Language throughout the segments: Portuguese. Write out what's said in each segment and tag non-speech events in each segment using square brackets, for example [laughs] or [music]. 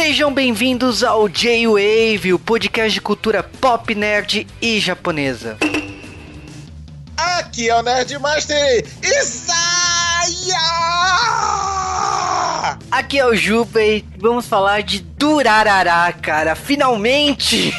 Sejam bem-vindos ao J-Wave, o podcast de cultura pop, nerd e japonesa. Aqui é o Nerdmaster Isaiah! Aqui é o Juba e vamos falar de Durarará, cara. Finalmente! [laughs]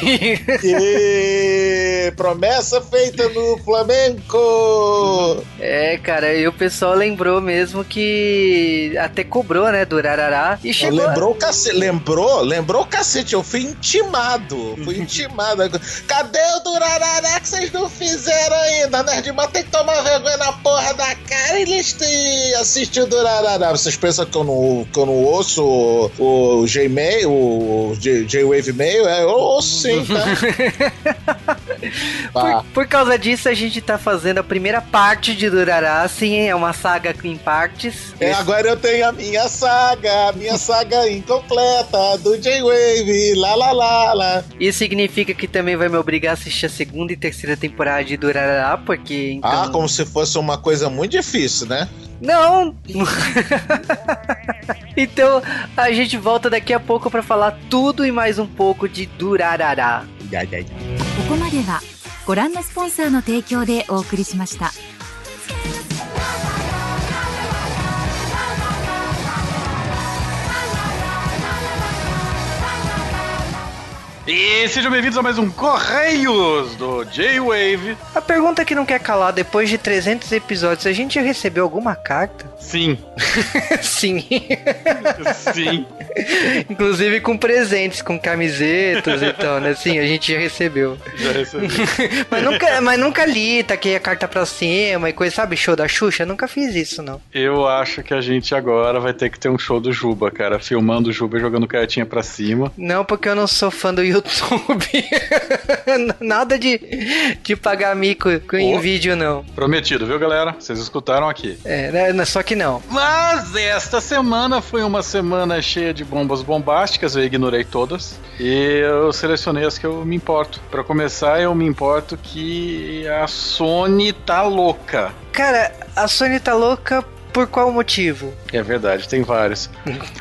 E promessa feita no Flamengo! É, cara, e o pessoal lembrou mesmo que até cobrou, né, Durarará. E chegou. Lembrou o cacete, lembrou? Lembrou o cacete, eu fui intimado, fui [laughs] intimado. Cadê o Durarará que vocês não fizeram ainda? Nerdman tem que tomar vergonha na porra da cara e eles têm assistir o Durarará. Vocês pensam que eu não, que eu não ouço o, o J-Mail, o J-Wave Mail? É, eu ouço sim, tá? [laughs] [laughs] Por, por causa disso, a gente tá fazendo a primeira parte de Durará, sim, é uma saga em partes. É, agora eu tenho a minha saga, a minha saga incompleta do J-Wave, lá lá lá lá. Isso significa que também vai me obrigar a assistir a segunda e terceira temporada de Durará, porque então... Ah, como se fosse uma coisa muito difícil, né? Não! [laughs] então a gente volta daqui a pouco pra falar tudo e mais um pouco de Durarará. こここまではご覧のスポンサーの提供でお送りしました。E sejam bem-vindos a mais um Correios do J-Wave. A pergunta que não quer calar, depois de 300 episódios, a gente já recebeu alguma carta? [laughs] Sim, Sim. sim. Inclusive com presentes, com camisetas e tal, né? Sim, a gente já recebeu. Já recebi. [laughs] Mas nunca, mas nunca li, taquei a carta pra cima e coisa, sabe? Show da Xuxa? Nunca fiz isso, não. Eu acho que a gente agora vai ter que ter um show do Juba, cara. Filmando o Juba e jogando cartinha pra cima. Não, porque eu não sou fã do YouTube. [laughs] Nada de, de pagar mico com em vídeo, não. Prometido, viu, galera? Vocês escutaram aqui. É, né, só que não. Mas esta semana foi uma semana cheia de bombas bombásticas, eu ignorei todas. E eu selecionei as que eu me importo. Pra começar, eu me importo que a Sony tá louca. Cara, a Sony tá louca por qual motivo? É verdade, tem vários.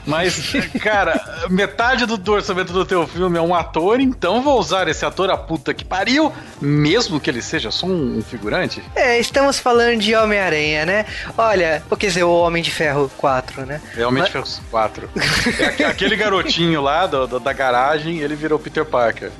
Mas, [laughs] cara, metade do, do orçamento do teu filme é um ator, então vou usar esse ator a puta que pariu, mesmo que ele seja só um, figurante. É, estamos falando de Homem-Aranha, né? Olha, ou quer dizer, o Homem de Ferro 4, né? Realmente Mas- fez quatro. [laughs] É aque- aquele garotinho lá do- do- da garagem, ele virou Peter Parker.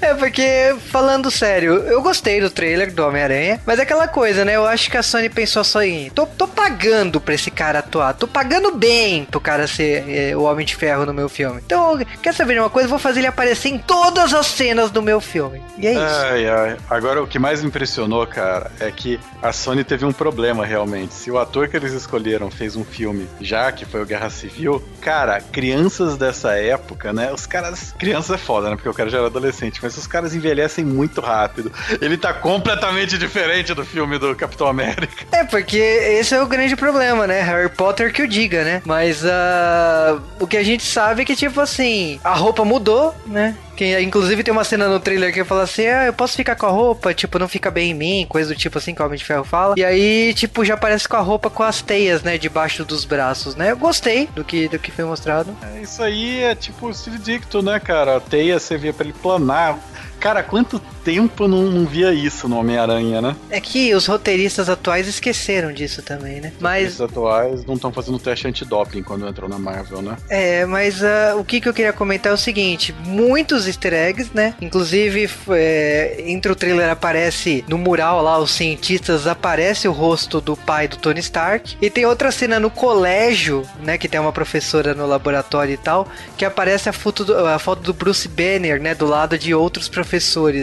É, porque, falando sério, eu gostei do trailer do Homem-Aranha, mas é aquela coisa, né? Eu acho que a Sony pensou só em. Tô, tô pagando pra esse cara atuar, tô pagando bem pro cara ser é, o Homem de Ferro no meu filme. Então, quer saber de uma coisa? Eu Vou fazer ele aparecer em todas as cenas do meu filme. E é isso. Ai, ai. Agora, o que mais me impressionou, cara, é que a Sony teve um problema realmente. Se o ator que eles escolheram fez um filme já, que foi o Guerra Civil, cara, crianças dessa época, né? Os caras. Crianças é foda, né? Porque o cara já era adolescente, mas os caras envelhecem muito rápido. Ele tá completamente diferente do filme do Capitão América. É, porque esse é o grande problema, né? Harry Potter que o diga, né? Mas ah, o que a gente sabe é que, tipo assim, a roupa mudou, né? Que, inclusive tem uma cena no trailer que fala assim: Ah, eu posso ficar com a roupa, tipo, não fica bem em mim, coisa do tipo assim que o Homem de Ferro fala. E aí, tipo, já aparece com a roupa com as teias, né? Debaixo dos braços, né? Eu gostei do que, do que foi mostrado. É, Isso aí é tipo o Steve Dicto, né, cara? A teia servia pra ele planar. Cara, quanto tempo eu não, não via isso no Homem-Aranha, né? É que os roteiristas atuais esqueceram disso também, né? Mas Os atuais não estão fazendo teste antidoping quando entrou na Marvel, né? É, mas ah, o que, que eu queria comentar é o seguinte: muitos easter eggs, né? Inclusive, é, entre o trailer aparece no mural lá, os cientistas aparece o rosto do pai do Tony Stark. E tem outra cena no colégio, né? Que tem uma professora no laboratório e tal, que aparece a foto do, a foto do Bruce Banner, né? Do lado de outros professores,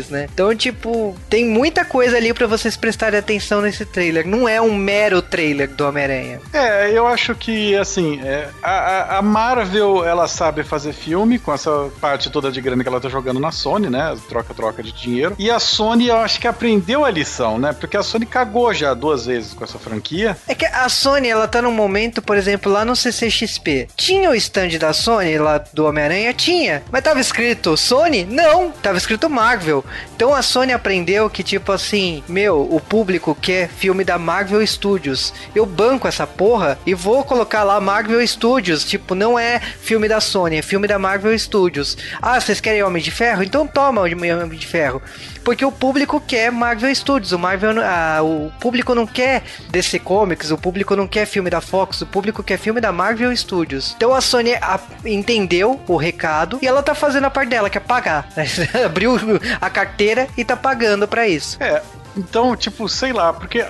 né? Então, tipo, tem muita coisa ali pra vocês prestarem atenção nesse trailer. Não é um mero trailer do Homem-Aranha. É, eu acho que, assim, é, a, a- a Marvel, ela sabe fazer filme com essa parte toda de grana que ela tá jogando na Sony, né? Troca-troca de dinheiro. E a Sony, eu acho que aprendeu a lição, né? Porque a Sony cagou já duas vezes com essa franquia. É que a Sony, ela tá num momento, por exemplo, lá no CCXP. Tinha o stand da Sony lá do Homem-Aranha? Tinha. Mas tava escrito Sony? Não. Tava escrito Marvel. Então a Sony aprendeu que, tipo assim, meu, o público quer filme da Marvel Studios. Eu banco essa porra e vou colocar lá Marvel Studios. Tipo, não é filme da Sony, é filme da Marvel Studios. Ah, vocês querem Homem de Ferro? Então toma Homem de Ferro. Porque o público quer Marvel Studios, o Marvel, ah, o público não quer DC Comics, o público não quer filme da Fox, o público quer filme da Marvel Studios. Então a Sony a, entendeu o recado e ela tá fazendo a parte dela, que é pagar. [laughs] Abriu a carteira e tá pagando para isso. É, então, tipo, sei lá, porque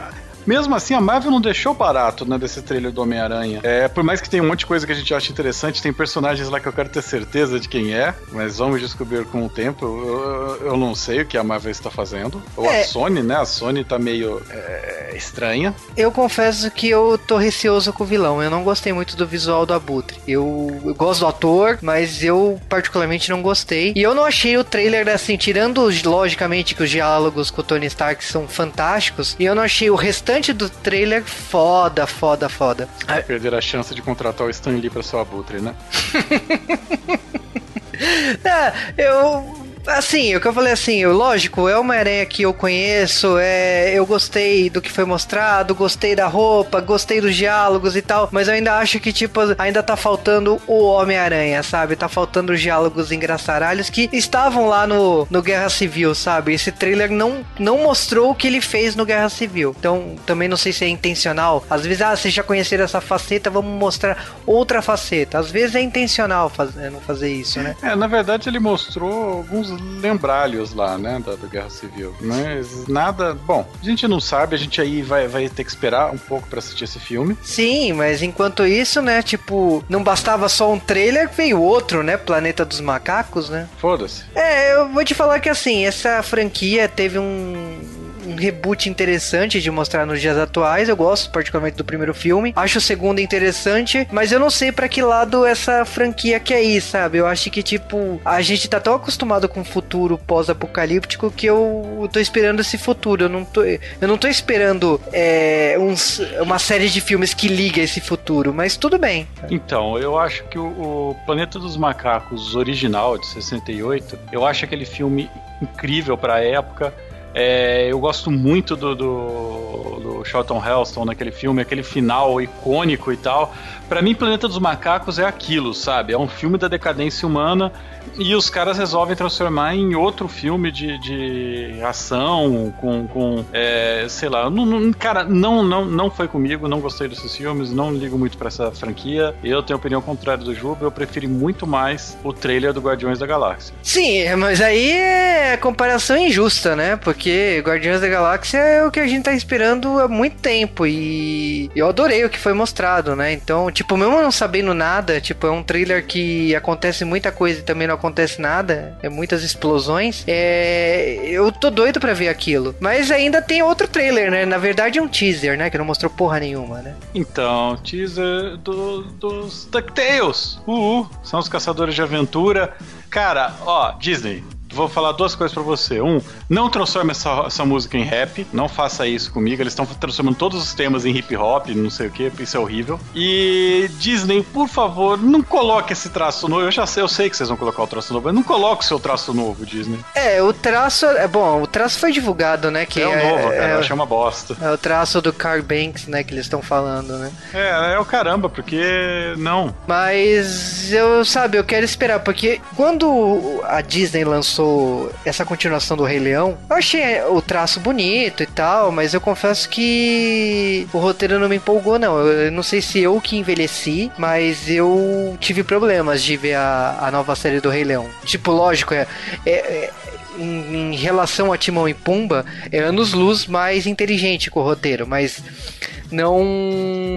mesmo assim, a Marvel não deixou barato, né, desse trailer do Homem-Aranha. É, por mais que tenha um monte de coisa que a gente acha interessante, tem personagens lá que eu quero ter certeza de quem é, mas vamos descobrir com o tempo. Eu, eu não sei o que a Marvel está fazendo. Ou é. a Sony, né? A Sony tá meio é, estranha. Eu confesso que eu tô receoso com o vilão. Eu não gostei muito do visual do Abutre. Eu, eu gosto do ator, mas eu particularmente não gostei. E eu não achei o trailer assim, tirando logicamente que os diálogos com o Tony Stark são fantásticos, e eu não achei o restante restante do trailer foda, foda, foda. Vai perder a chance de contratar o Stan Lee pra seu abutre, né? [laughs] é, eu assim, o que eu falei assim, lógico, é uma aranha que eu conheço, é, eu gostei do que foi mostrado, gostei da roupa, gostei dos diálogos e tal, mas eu ainda acho que, tipo, ainda tá faltando o Homem-Aranha, sabe? Tá faltando os diálogos engraçaralhos que estavam lá no, no Guerra Civil, sabe? Esse trailer não, não mostrou o que ele fez no Guerra Civil. Então, também não sei se é intencional. Às vezes, ah, vocês já conheceram essa faceta, vamos mostrar outra faceta. Às vezes é intencional fazer, não fazer isso, né? É, na verdade, ele mostrou alguns lembralhos lá, né, da, da, Guerra Civil. Mas nada. Bom, a gente não sabe, a gente aí vai, vai ter que esperar um pouco para assistir esse filme. Sim, mas enquanto isso, né, tipo, não bastava só um trailer, veio outro, né? Planeta dos Macacos, né? Foda-se. É, eu vou te falar que assim, essa franquia teve um um reboot interessante de mostrar nos dias atuais. Eu gosto particularmente do primeiro filme. Acho o segundo interessante, mas eu não sei para que lado essa franquia quer ir, sabe? Eu acho que, tipo, a gente tá tão acostumado com o futuro pós-apocalíptico que eu tô esperando esse futuro. Eu não tô, eu não tô esperando é, uns, uma série de filmes que liga esse futuro, mas tudo bem. Então, eu acho que o, o Planeta dos Macacos original de 68, eu acho aquele filme incrível para a época é, eu gosto muito do, do, do Charlton Heston naquele filme, aquele final icônico e tal. Para mim, Planeta dos Macacos é aquilo, sabe? É um filme da decadência humana e os caras resolvem transformar em outro filme de, de ação, com, com é, sei lá, não, não, cara, não, não, não foi comigo, não gostei desses filmes, não ligo muito para essa franquia. Eu tenho opinião contrária do Juba, eu preferi muito mais o trailer do Guardiões da Galáxia. Sim, mas aí é comparação injusta, né? Porque Guardiões da Galáxia é o que a gente tá esperando há muito tempo e eu adorei o que foi mostrado, né? Então, tipo, mesmo não sabendo nada, tipo, é um trailer que acontece muita coisa e também não acontece nada, é muitas explosões. É, eu tô doido para ver aquilo. Mas ainda tem outro trailer, né? Na verdade é um teaser, né? Que não mostrou porra nenhuma, né? Então, teaser do, dos DuckTales. Uhul. São os caçadores de aventura. Cara, ó, Disney, vou falar duas coisas para você. Um, não transforme essa, essa música em rap. Não faça isso comigo. Eles estão transformando todos os temas em hip hop, não sei o que. Isso é horrível. E Disney, por favor, não coloque esse traço novo. Eu já sei, eu sei que vocês vão colocar o traço novo, mas não coloque o seu traço novo, Disney. É, o traço. É bom, o traço foi divulgado, né? Que é o é, novo, cara. É, eu achei uma bosta. É o traço do Car Banks, né? Que eles estão falando, né? É, é o caramba, porque não. Mas eu, sabe, eu quero esperar, porque quando a Disney lançou essa continuação do Rei Leão, eu achei o traço bonito e tal, mas eu confesso que o roteiro não me empolgou, não. Eu não sei se eu que envelheci, mas eu tive problemas de ver a, a nova série do Rei Leão. Tipo, lógico, é, é, é em, relação a Timão e Pumba, é anos-luz mais inteligente com o roteiro, mas não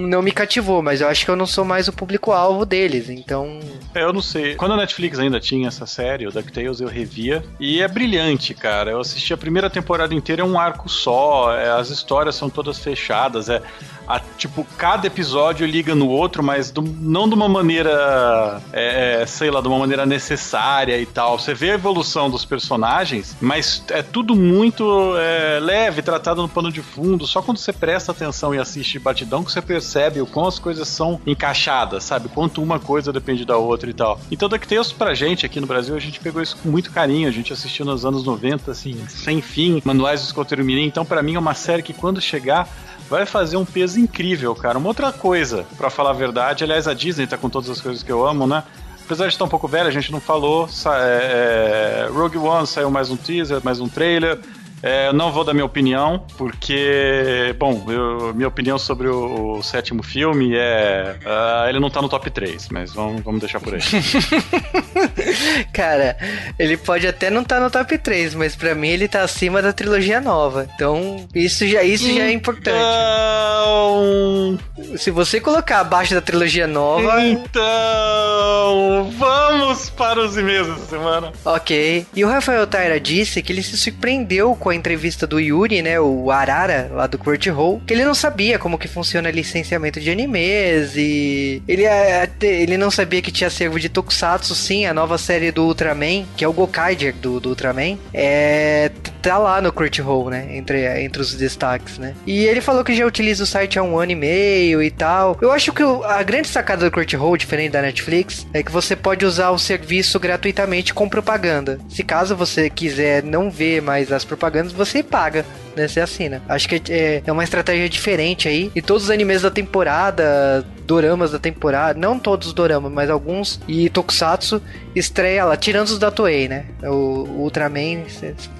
não me cativou, mas eu acho que eu não sou mais o público-alvo deles, então... É, eu não sei. Quando a Netflix ainda tinha essa série, o DuckTales, eu revia, e é brilhante, cara. Eu assisti a primeira temporada inteira, é um arco só, é, as histórias são todas fechadas, é a, tipo, cada episódio liga no outro, mas do, não de uma maneira, é, é, sei lá, de uma maneira necessária e tal. Você vê a evolução dos personagens, mas é tudo muito é, leve, tratado no pano de fundo. Só quando você presta atenção e assiste batidão que você percebe o quão as coisas são encaixadas, sabe? Quanto uma coisa depende da outra e tal. Então, DuckTales pra gente aqui no Brasil, a gente pegou isso com muito carinho. A gente assistiu nos anos 90, assim, sem fim, manuais do escoteiro mirim. Então, para mim, é uma série que quando chegar vai fazer um peso incrível, cara. Uma outra coisa, para falar a verdade, aliás, a Disney tá com todas as coisas que eu amo, né? Apesar de estar um pouco velha, a gente não falou. É, é, Rogue One saiu mais um teaser, mais um trailer. É, eu não vou dar minha opinião, porque, bom, eu, minha opinião sobre o, o sétimo filme é. Uh, ele não tá no top 3, mas vamos, vamos deixar por aí. [laughs] Cara, ele pode até não estar tá no top 3, mas para mim ele tá acima da trilogia nova. Então, isso já, isso então... já é importante. Então... Se você colocar abaixo da trilogia nova. Então, vamos para os e-mails semana. Ok. E o Rafael Taira disse que ele se surpreendeu com a entrevista do Yuri, né, o Arara, lá do Crunchyroll, que ele não sabia como que funciona licenciamento de animes e ele, é, ele não sabia que tinha servo de Tokusatsu, sim, a nova série do Ultraman, que é o Gokaiger do, do Ultraman, é, tá lá no Crunchyroll, né, entre, entre os destaques, né. E ele falou que já utiliza o site há um ano e meio e tal. Eu acho que a grande sacada do Crunchyroll, diferente da Netflix, é que você pode usar o serviço gratuitamente com propaganda. Se caso você quiser não ver mais as propagandas, menos você paga né? Você assina. Acho que é, é uma estratégia diferente aí. E todos os animes da temporada, doramas da temporada, não todos os doramas, mas alguns, e Tokusatsu estreia lá, tirando os da Toei, né? O, o Ultraman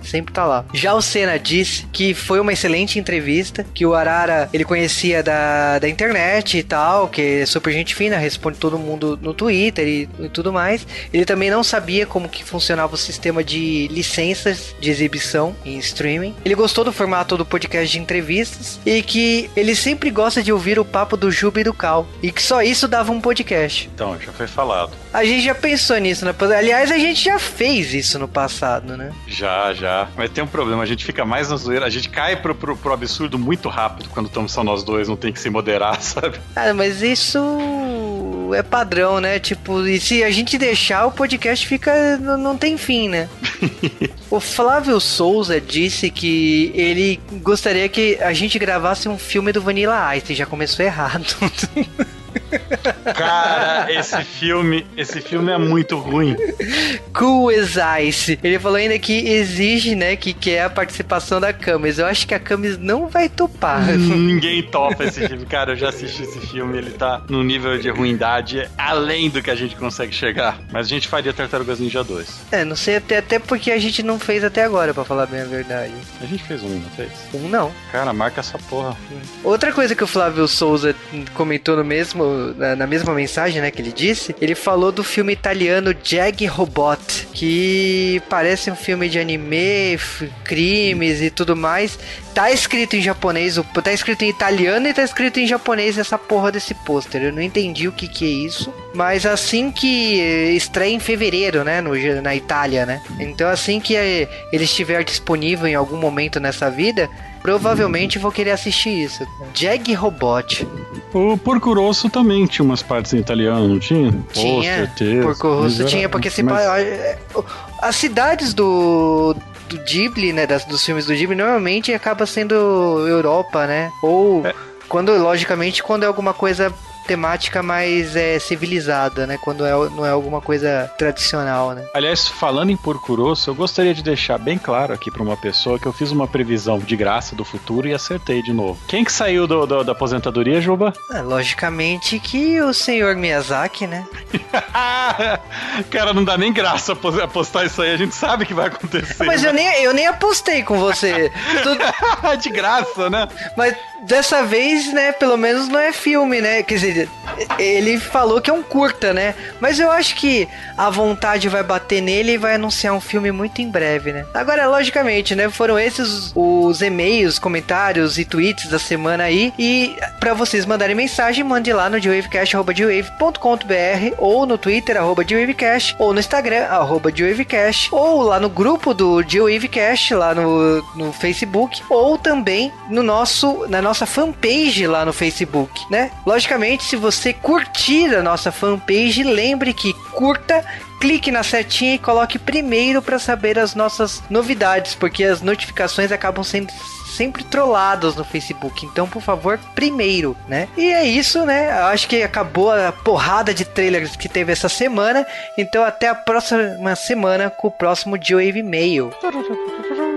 sempre tá lá. Já o Senna disse que foi uma excelente entrevista, que o Arara ele conhecia da, da internet e tal, que é super gente fina, responde todo mundo no Twitter e, e tudo mais. Ele também não sabia como que funcionava o sistema de licenças de exibição em streaming. Ele gostou do formato do podcast de entrevistas e que ele sempre gosta de ouvir o papo do Juba e do Cal e que só isso dava um podcast. Então, já foi falado. A gente já pensou nisso, né? Aliás, a gente já fez isso no passado, né? Já, já. Mas tem um problema, a gente fica mais na zoeira, a gente cai pro, pro, pro absurdo muito rápido quando estamos só nós dois, não tem que se moderar, [laughs] sabe? Ah, mas isso é padrão, né? Tipo, e se a gente deixar, o podcast fica. não, não tem fim, né? [laughs] o Flávio Souza disse que ele gostaria que a gente gravasse um filme do Vanilla Ice. Já começou errado. [laughs] Cara, esse filme, esse filme é muito ruim. Cool as Ice. Ele falou ainda que exige, né, que quer a participação da Camis. Eu acho que a Camis não vai topar. Ninguém topa esse filme. Cara, eu já assisti esse filme, ele tá num nível de ruindade além do que a gente consegue chegar. Mas a gente faria Tartarugas Ninja 2. É, não sei até, até porque a gente não fez até agora, para falar bem a verdade. A gente fez um, não fez? Um não. Cara, marca essa porra. Outra coisa que o Flávio Souza comentou no mesmo na, na, mesma mensagem, né, que ele disse, ele falou do filme italiano Jag Robot, que parece um filme de anime, crimes e tudo mais. Tá escrito em japonês, tá escrito em italiano e tá escrito em japonês essa porra desse pôster. Eu não entendi o que que é isso, mas assim que estreia em fevereiro, né, no, na Itália, né? Então assim que eh, ele estiver disponível em algum momento nessa vida, Provavelmente vou querer assistir isso. Jag Robot. O Porco Rosso também tinha umas partes em italiano, não tinha? Tinha. Oh, Porco Rosso tinha, porque assim, mas... as cidades do do Ghibli, né, das, dos filmes do Ghibli, normalmente acaba sendo Europa, né? Ou é. quando, logicamente, quando é alguma coisa temática mais é, civilizada, né? Quando é, não é alguma coisa tradicional, né? Aliás, falando em porco rosso, eu gostaria de deixar bem claro aqui para uma pessoa que eu fiz uma previsão de graça do futuro e acertei de novo. Quem que saiu do, do, da aposentadoria, Juba? É, logicamente que o senhor Miyazaki, né? [laughs] Cara, não dá nem graça apostar isso aí, a gente sabe que vai acontecer. Mas né? eu, nem, eu nem apostei com você. [laughs] de graça, né? Mas dessa vez, né, pelo menos não é filme, né? Quer dizer, ele, falou que é um curta, né? Mas eu acho que a vontade vai bater nele e vai anunciar um filme muito em breve, né? Agora, logicamente, né? Foram esses os e-mails, comentários e tweets da semana aí. E para vocês mandarem mensagem, mande lá no dwavecast.com.br ou no Twitter, arroba dwavecast, ou no Instagram, arroba dwavecast, ou lá no grupo do Dwavecast, lá no, no Facebook, ou também no nosso, na nossa fanpage lá no Facebook, né? Logicamente, se você curtir a nossa fanpage, lembre que curta clique na setinha e coloque primeiro para saber as nossas novidades, porque as notificações acabam sendo sempre trolladas no Facebook. Então, por favor, primeiro, né? E é isso, né? Acho que acabou a porrada de trailers que teve essa semana. Então, até a próxima semana com o próximo G-Wave Mail. [laughs]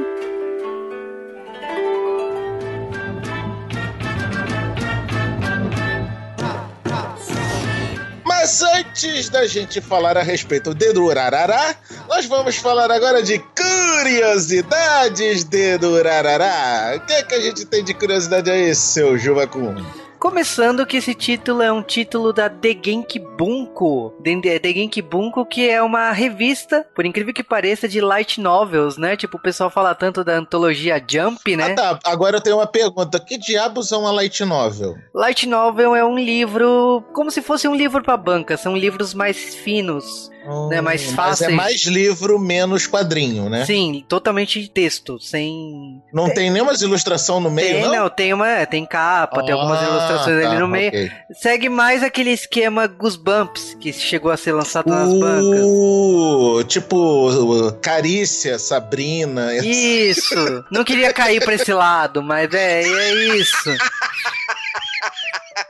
Mas antes da gente falar a respeito de Durarará, nós vamos falar agora de curiosidades de Durarará. O que, é que a gente tem de curiosidade aí, seu Juvacum? Começando que esse título é um título da The Genki Bunko. The Genki Bunko, que é uma revista, por incrível que pareça, de light novels, né? Tipo, o pessoal fala tanto da antologia Jump, né? Ah, tá. Agora eu tenho uma pergunta. Que diabos é uma light novel? Light novel é um livro como se fosse um livro para banca. São livros mais finos, Hum, né, mais Mas é mais livro, menos quadrinho, né? Sim, totalmente texto, sem Não tem nenhuma ilustração no meio, tem, não? não, tem uma, tem capa, tem algumas Ah, ilustrações tá, ali no meio. ok. Segue mais aquele esquema Goosebumps que chegou a ser lançado nas bancas. Uh, tipo, uh, Carícia, Sabrina. Isso. Não queria cair pra esse lado, mas é, é isso. [laughs]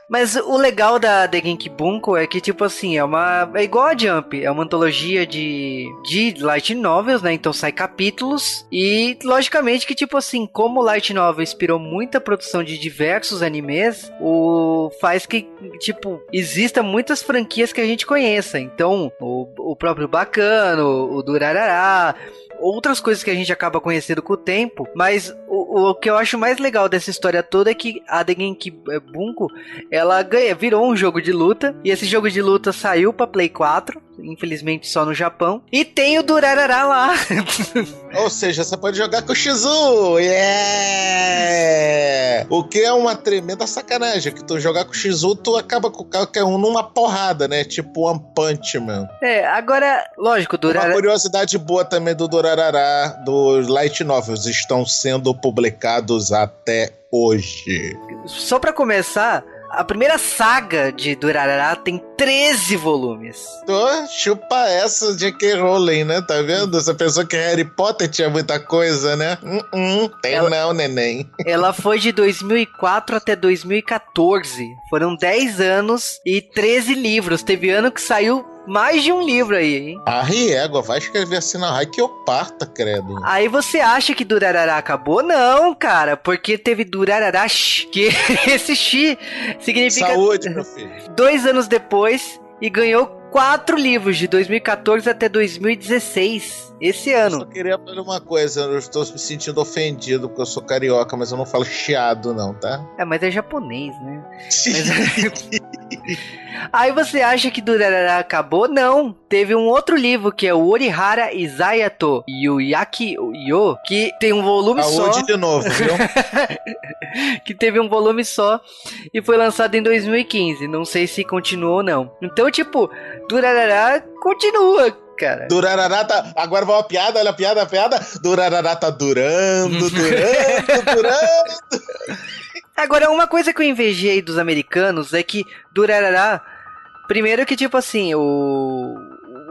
Mas o legal da The Genki Bunko é que, tipo assim, é uma. É igual a Jump, é uma antologia de, de light novels, né? Então sai capítulos. E, logicamente, que, tipo assim, como light novel inspirou muita produção de diversos animes, o faz que, tipo, exista muitas franquias que a gente conheça. Então, o, o próprio Bacano, o Durarará outras coisas que a gente acaba conhecendo com o tempo, mas o, o que eu acho mais legal dessa história toda é que a The Genki Bunko, ela ganha, virou um jogo de luta, e esse jogo de luta saiu pra Play 4, infelizmente só no Japão, e tem o Durarará lá. [laughs] Ou seja, você pode jogar com o Shizu. Yeah! O que é uma tremenda sacanagem, que tu jogar com o Shizu, tu acaba com qualquer um numa porrada, né? Tipo One Punch Man. é, agora, lógico, Uma Durarará... curiosidade boa também do Durarará, dos Light Novels, estão sendo publicados até hoje. Só pra começar, a primeira saga de Durarará tem 13 volumes. Tô, chupa essa de que Rowling, né? Tá vendo? Você pensou que Harry Potter tinha muita coisa, né? Hum, hum, tem Ela- não, neném. Ela foi de 2004 até 2014. Foram 10 anos e 13 livros. Teve ano que saiu mais de um livro aí, hein? A Riego vai escrever assim na raio que eu parta, credo. Aí você acha que Durarará acabou? Não, cara, porque teve Durarará, que [laughs] esse X significa Saúde, meu filho. dois anos depois e ganhou quatro livros de 2014 até 2016. Esse Eu ano. só queria falar uma coisa, eu estou me sentindo ofendido porque eu sou carioca, mas eu não falo chiado, não, tá? É, mas é japonês, né? Mas- [laughs] Aí você acha que Durarara acabou? Não. Teve um outro livro que é o Orihara Izayato Yuyaki Yo, que tem um volume só. Saúde de novo, viu? [laughs] que teve um volume só e foi lançado em 2015. Não sei se continuou ou não. Então, tipo, Durarara continua, cara. Durarará tá. Agora vai uma piada, olha a piada, a piada. Durarará tá durando, [laughs] durando, durando. Agora, uma coisa que eu invejei dos americanos é que Durarará. Primeiro que, tipo assim, o,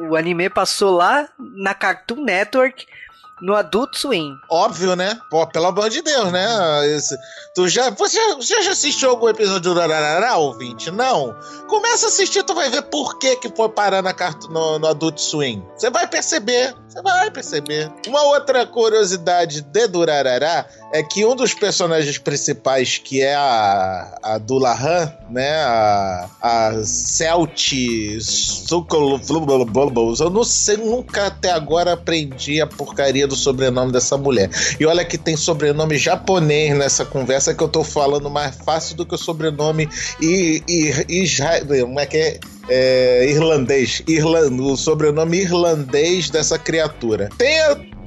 o anime passou lá na Cartoon Network no Adult Swim. Óbvio, né? Pô, pelo amor de Deus, né? Esse- tu já, você, você já assistiu algum episódio do Durarará, ouvinte? Não? Começa a assistir, tu vai ver por que que foi parar na no, no Adult Swim. Você vai perceber. Você vai perceber. Uma outra curiosidade de Durarará é que um dos personagens principais, que é a, a Dulahan, né? A, a Celt eu não sei, nunca até agora aprendi a porcaria do sobrenome dessa mulher. E olha que tem sobrenome japonês nessa conversa que eu tô falando mais fácil do que o sobrenome e, e, e como é que é? É, irlandês, irland, o sobrenome irlandês dessa criatura. Tem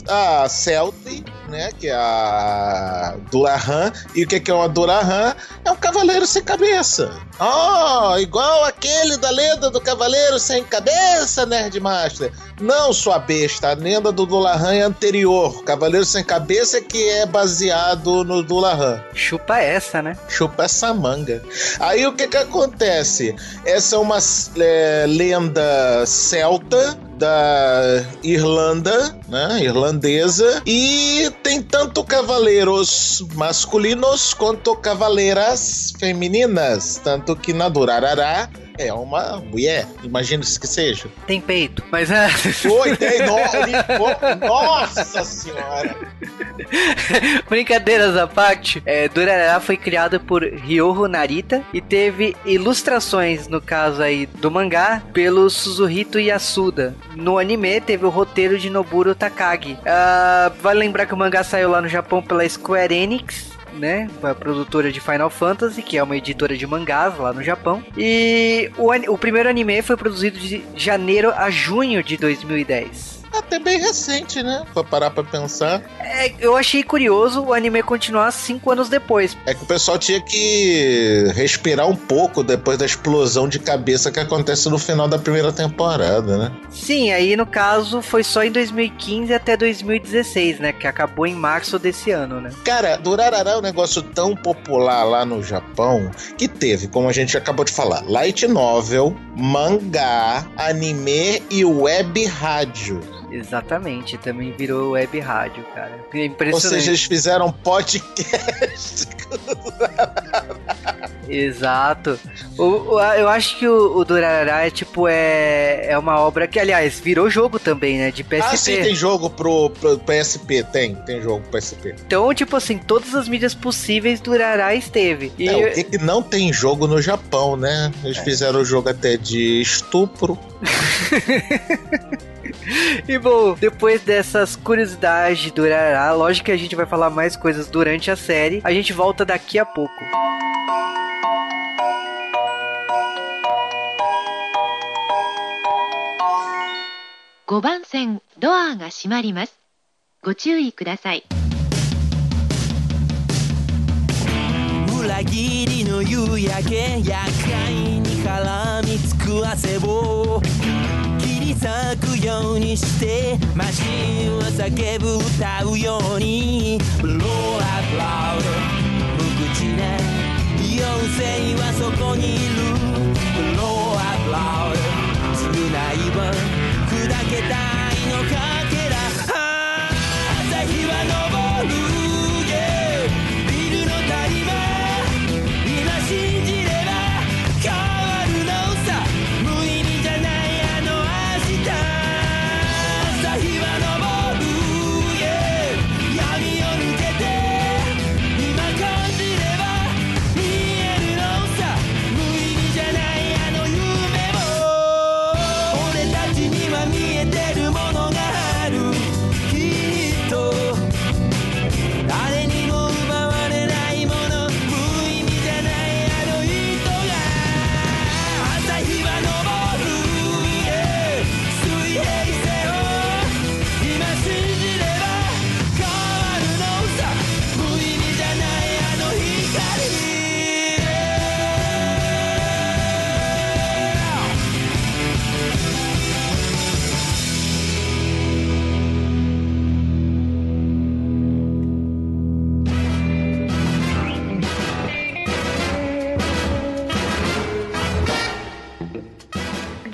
a, a Celtic, né? Que é a Durahan. E o que é uma Durahan? É um cavaleiro sem cabeça. Oh, igual aquele da lenda do cavaleiro sem cabeça, Nerdmaster. Não, sua besta. A lenda do Dulahan é anterior. Cavaleiro sem cabeça é que é baseado no Dulahan. Chupa essa, né? Chupa essa manga. Aí o que que acontece? Essa é uma é, lenda celta da Irlanda, né, irlandesa, e tem tanto cavaleiros masculinos quanto cavaleiras femininas, tanto que na Durarará é uma mulher, imagina que seja. Tem peito, mas é. Foi, tem, no, nossa senhora! [laughs] Brincadeiras à parte, é, Durarara foi criada por Ryoho Narita e teve ilustrações, no caso aí do mangá, pelo Suzuhito Yasuda. No anime teve o roteiro de Noburo Takagi. Uh, vale lembrar que o mangá saiu lá no Japão pela Square Enix né? A produtora de Final Fantasy, que é uma editora de mangás lá no Japão. E o, o primeiro anime foi produzido de janeiro a junho de 2010 até bem recente, né? Pra parar pra pensar. É, eu achei curioso o anime continuar cinco anos depois. É que o pessoal tinha que respirar um pouco depois da explosão de cabeça que acontece no final da primeira temporada, né? Sim, aí no caso foi só em 2015 até 2016, né? Que acabou em março desse ano, né? Cara, Durarará é um negócio tão popular lá no Japão que teve, como a gente acabou de falar, light novel, mangá, anime e web rádio. Exatamente, também virou web rádio, cara. É impressionante. Ou seja, eles fizeram podcast. [laughs] Exato. O, o, eu acho que o, o Durarará é tipo, é, é uma obra que, aliás, virou jogo também, né? De PSP. Ah, sim, tem jogo pro, pro PSP, tem, tem jogo pro PSP. Então, tipo assim, todas as mídias possíveis Durará esteve. E... É, o que, que não tem jogo no Japão, né? Eles é. fizeram o jogo até de estupro. [laughs] e bom, depois dessas curiosidades do Urará, lógico que a gente vai falar mais coisas durante a série. A gente volta daqui a pouco. 5番線ドアが閉まります。ご注意ください。裏切りの夕焼け厄介に絡みつく汗を 咲くようにしてマシンは叫ぶ歌うように。Blow out loud 無口な妖精はそこにいる。Blow out loud 償いは砕けたいのかけら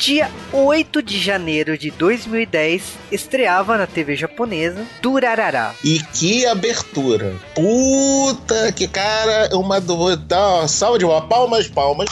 dia 8 de janeiro de 2010, estreava na TV japonesa Durarará. E que abertura! Puta que cara, uma do. Dá salva de uma palmas, palmas.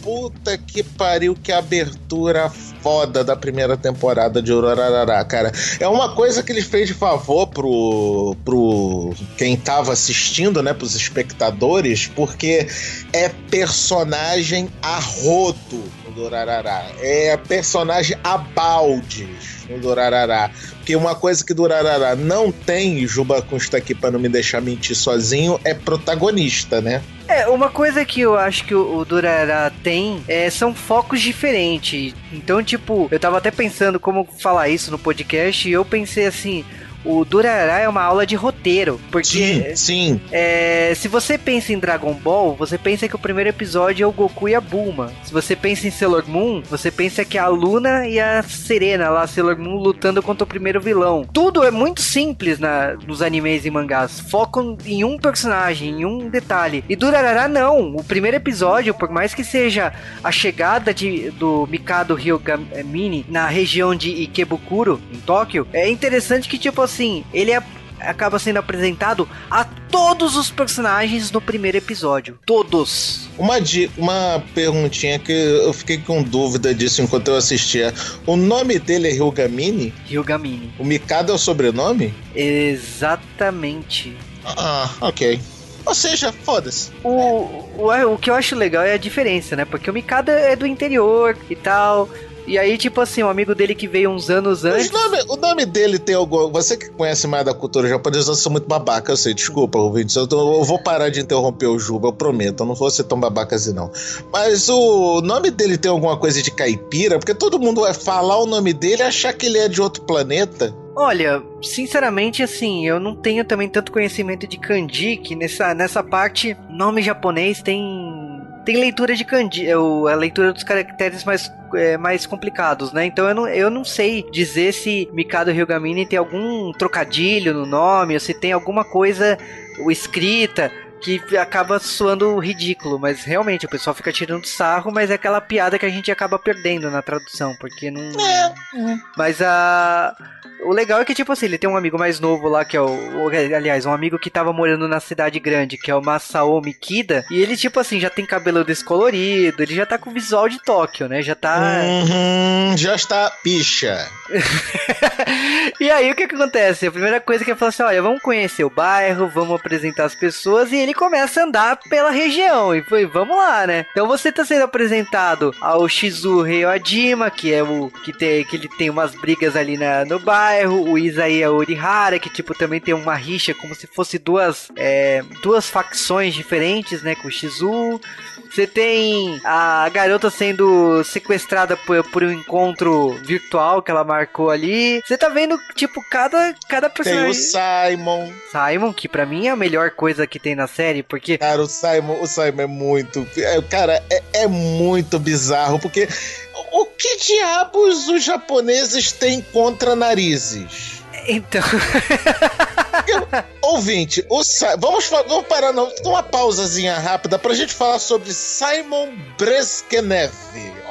Puta que pariu, que abertura foda da primeira temporada de Urararará, cara. É uma coisa que ele fez de favor pro, pro quem tava assistindo, né, pros espectadores, porque é personagem a rodo Durarará. É personagem a baldes no Durarará. Porque uma coisa que Durarará não tem, e Juba está aqui para não me deixar mentir sozinho, é protagonista, né? É, uma coisa que eu acho que o, Durará tem é, são focos diferentes. Então, tipo, eu tava até pensando como falar isso no podcast e eu pensei assim, o Durará é uma aula de roteiro. Porque. Sim, sim. É, se você pensa em Dragon Ball, você pensa que o primeiro episódio é o Goku e a Bulma. Se você pensa em Sailor Moon, você pensa que é a Luna e a Serena lá, Sailor Moon, lutando contra o primeiro vilão. Tudo é muito simples na, nos animes e mangás. Focam em um personagem, em um detalhe. E Durarara não. O primeiro episódio, por mais que seja a chegada de, do Mikado Ryogamini na região de Ikebukuro, em Tóquio, é interessante que, tipo assim, ele é acaba sendo apresentado a todos os personagens no primeiro episódio. Todos. Uma, uma perguntinha que eu fiquei com dúvida disso enquanto eu assistia. O nome dele é Ryugamini? Ryugamini. O Mikado é o sobrenome? Exatamente. Ah, ok. Ou seja, foda-se. O, o, o que eu acho legal é a diferença, né? Porque o Mikado é do interior e tal. E aí, tipo assim, um amigo dele que veio uns anos antes. O nome, o nome dele tem algum. Você que conhece mais da cultura japonesa, eu sou muito babaca, eu sei, desculpa, ouvintes. Eu, eu vou parar de interromper o Juba, eu prometo. Eu não vou ser tão babaca assim, não. Mas o nome dele tem alguma coisa de caipira? Porque todo mundo vai falar o nome dele e achar que ele é de outro planeta. Olha, sinceramente, assim, eu não tenho também tanto conhecimento de kanji que nessa, nessa parte, nome japonês tem tem leitura de é a leitura dos caracteres mais, é, mais complicados, né? Então eu não, eu não sei dizer se Mikado Ryugamini tem algum trocadilho no nome, ou se tem alguma coisa escrita que acaba soando ridículo, mas realmente o pessoal fica tirando sarro, mas é aquela piada que a gente acaba perdendo na tradução, porque não. É. Mas a. O legal é que, tipo assim, ele tem um amigo mais novo lá, que é o. Aliás, um amigo que tava morando na cidade grande, que é o Masao Mikida. E ele, tipo assim, já tem cabelo descolorido, ele já tá com visual de Tóquio, né? Já tá. Uhum, já está picha. [laughs] e aí, o que que acontece? A primeira coisa que ele falou assim: olha, vamos conhecer o bairro, vamos apresentar as pessoas, e ele começa a andar pela região. E foi, vamos lá, né? Então você tá sendo apresentado ao Shizu Adima, que é o. que tem que ele tem umas brigas ali na, no bairro bairro, o Isaiah Orihara, que tipo também tem uma rixa como se fosse duas, é, duas facções diferentes, né, com o Shizu. Você tem a garota sendo sequestrada por, por um encontro virtual que ela marcou ali. Você tá vendo, tipo, cada, cada personagem. Tem o Simon. Simon, que para mim é a melhor coisa que tem na série, porque. Cara, o Simon, o Simon é muito. É, cara, é, é muito bizarro, porque o que diabos os japoneses têm contra narizes? Então. [laughs] Ouvinte, o vamos, vamos parar não, uma pausazinha rápida pra gente falar sobre Simon Breskenev.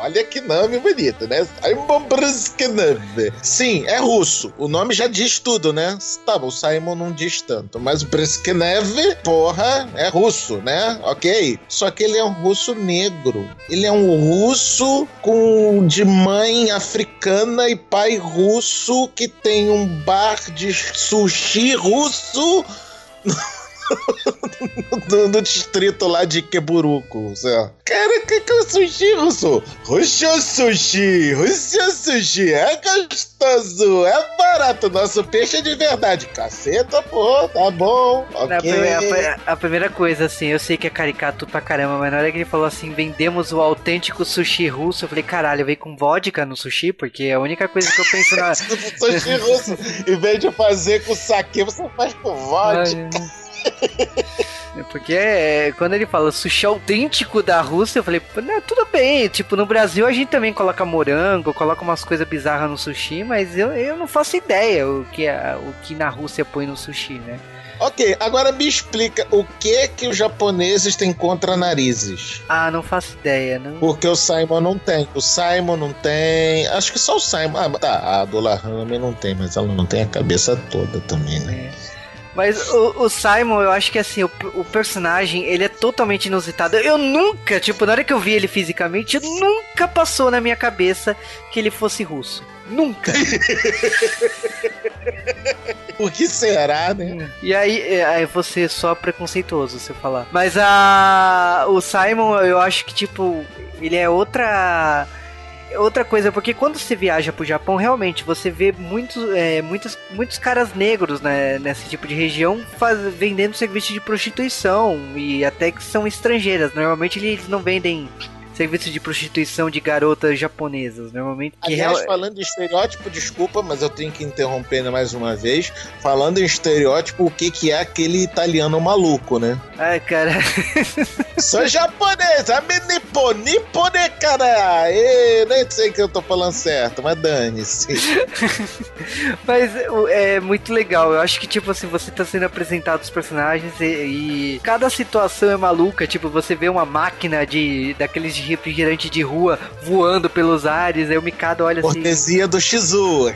Olha que nome bonito, né? Simon Breskenev. Sim, é russo. O nome já diz tudo, né? Tá, o Simon não diz tanto, mas Breskenev, porra, é russo, né? Ok. Só que ele é um russo negro. Ele é um russo com de mãe africana e pai russo que tem um bar de sushi russo. [laughs] do, do, distrito lá de Keburuco. Cara, que que é o sushi, Russo? Russo sushi, Russo sushi, é gostoso, é barato, nosso peixe é de verdade. Caceta, pô, tá bom, ok. A primeira, a primeira coisa, assim, eu sei que é caricato pra caramba, mas na hora que ele falou assim, vendemos o autêntico sushi russo, eu falei, caralho, veio com vodka no sushi, porque é a única coisa que eu penso na... [laughs] sushi russo, em vez de fazer com saque, você faz com vodka. [laughs] Porque é, quando ele fala sushi autêntico da Rússia, eu falei, né, tudo bem. Tipo, no Brasil a gente também coloca morango, coloca umas coisas bizarras no sushi, mas eu, eu não faço ideia o que, a, o que na Rússia põe no sushi, né? Ok, agora me explica o que que os japoneses têm contra narizes. Ah, não faço ideia, não. Porque o Simon não tem. O Simon não tem. Acho que só o Simon. Ah, tá. A Dola Rami não tem, mas ela não tem a cabeça toda também, né? É. Mas o, o Simon, eu acho que assim, o, o personagem, ele é totalmente inusitado. Eu nunca, tipo, na hora que eu vi ele fisicamente, nunca passou na minha cabeça que ele fosse russo. Nunca. [laughs] Por que será, né? E aí, é, aí você é só preconceituoso se eu falar. Mas a o Simon, eu acho que tipo, ele é outra outra coisa, porque quando você viaja pro Japão, realmente você vê muitos, é, muitos, muitos caras negros né, nesse tipo de região faz, vendendo serviço de prostituição e até que são estrangeiras. Normalmente eles não vendem serviço de prostituição de garotas japonesas. Normalmente. Que Aliás, falando em estereótipo, desculpa, mas eu tenho que interromper mais uma vez. Falando em estereótipo, o que, que é aquele italiano maluco, né? Ai, cara. [laughs] Sou japonês, a nipo, nippone, cara. E, nem sei que eu tô falando certo, mas dane-se. [laughs] mas é muito legal. Eu acho que, tipo assim, você tá sendo apresentado os personagens e, e cada situação é maluca. Tipo, você vê uma máquina de daqueles de refrigerante de rua voando pelos ares, aí o Mikado olha assim. Cortesia do Shizu.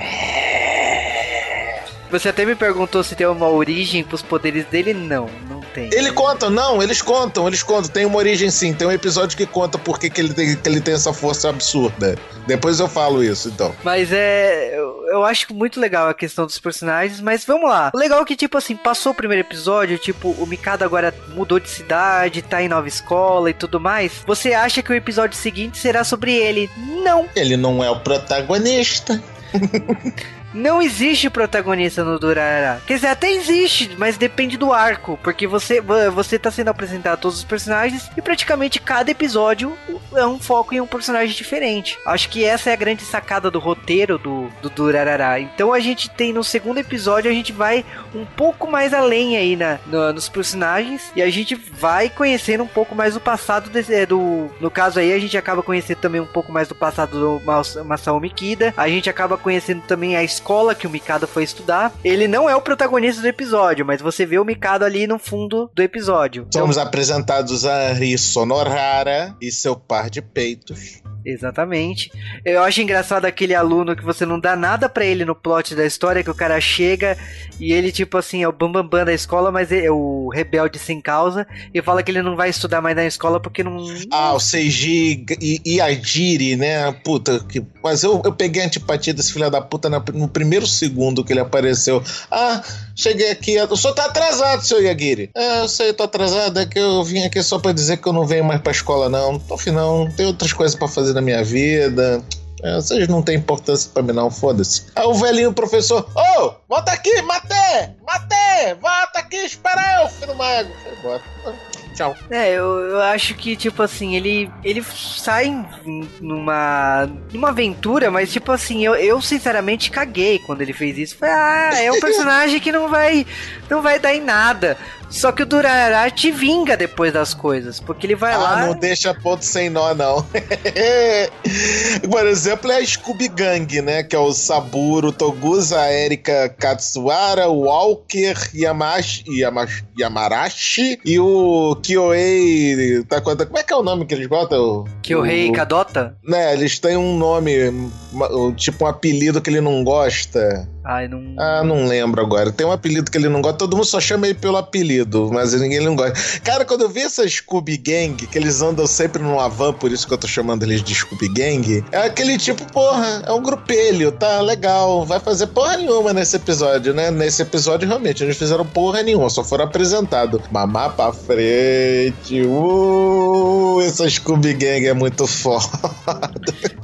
Você até me perguntou se tem uma origem pros poderes dele. Não, não tem. Ele conta, não, eles contam, eles contam. Tem uma origem sim, tem um episódio que conta por que, que, ele, tem, que ele tem essa força absurda. Depois eu falo isso, então. Mas é. Eu, eu acho muito legal a questão dos personagens, mas vamos lá. O legal é que, tipo assim, passou o primeiro episódio, tipo, o Mikado agora mudou de cidade, tá em nova escola e tudo mais. Você acha que o episódio seguinte será sobre ele? Não. Ele não é o protagonista. [laughs] Não existe protagonista no Durarara. Quer dizer, até existe, mas depende do arco. Porque você, você tá sendo apresentado a todos os personagens e praticamente cada episódio é um foco em um personagem diferente. Acho que essa é a grande sacada do roteiro do, do Durarara. Então a gente tem no segundo episódio, a gente vai um pouco mais além aí na, no, nos personagens e a gente vai conhecendo um pouco mais o passado desse, é, do. No caso aí, a gente acaba conhecendo também um pouco mais do passado do Masao Mikida. A gente acaba conhecendo também a história escola que o Mikado foi estudar. Ele não é o protagonista do episódio, mas você vê o Mikado ali no fundo do episódio. Somos então... apresentados a Ri Sonorara e seu par de peitos. Exatamente. Eu acho engraçado aquele aluno que você não dá nada para ele no plot da história, que o cara chega e ele, tipo assim, é o bambambam bam, bam da escola, mas é o rebelde sem causa, e fala que ele não vai estudar mais na escola porque não. Ah, o Seiji e, a Jiri, né? Puta, que. Mas eu, eu peguei a antipatia desse filho da puta no primeiro segundo que ele apareceu. Ah, cheguei aqui, o senhor tá atrasado, seu Yagiri. É, eu sei, tô atrasado, é que eu vim aqui só pra dizer que eu não venho mais pra escola, não. Tô não, tem outras coisas para fazer na minha vida. É, vocês não têm importância pra mim, não, foda-se. Aí o velhinho professor, ô, oh, volta aqui, matei, matei, volta aqui, espera eu, filho mago. Foi embora. Tchau. É, eu, eu acho que, tipo assim, ele, ele sai numa, numa aventura, mas, tipo assim, eu, eu sinceramente caguei quando ele fez isso. Falei, ah, é um [laughs] personagem que não vai, não vai dar em nada. Só que o Durarara te vinga depois das coisas, porque ele vai ah, lá. Ah, não deixa ponto sem nó, não. [laughs] Por exemplo, é a Scooby Gang, né? Que é o Saburo, Togusa, Erika Katsuara, o Walker, Yamashi, Yamashi, Yamarashi e o Kyohei. Tá, como é que é o nome que eles botam? Kyohei Kadota? Né, eles têm um nome, tipo um apelido que ele não gosta. Ai, não. Ah, não lembro agora. Tem um apelido que ele não gosta, todo mundo só chama ele pelo apelido, mas ninguém não gosta. Cara, quando eu vi essa Scooby Gang, que eles andam sempre numa van, por isso que eu tô chamando eles de Scooby Gang, é aquele tipo, porra, é um grupelho, tá legal, vai fazer porra nenhuma nesse episódio, né? Nesse episódio, realmente, eles fizeram porra nenhuma, só foram apresentados. Mamar pra frente, uh, essa Scooby Gang é muito [laughs] foda.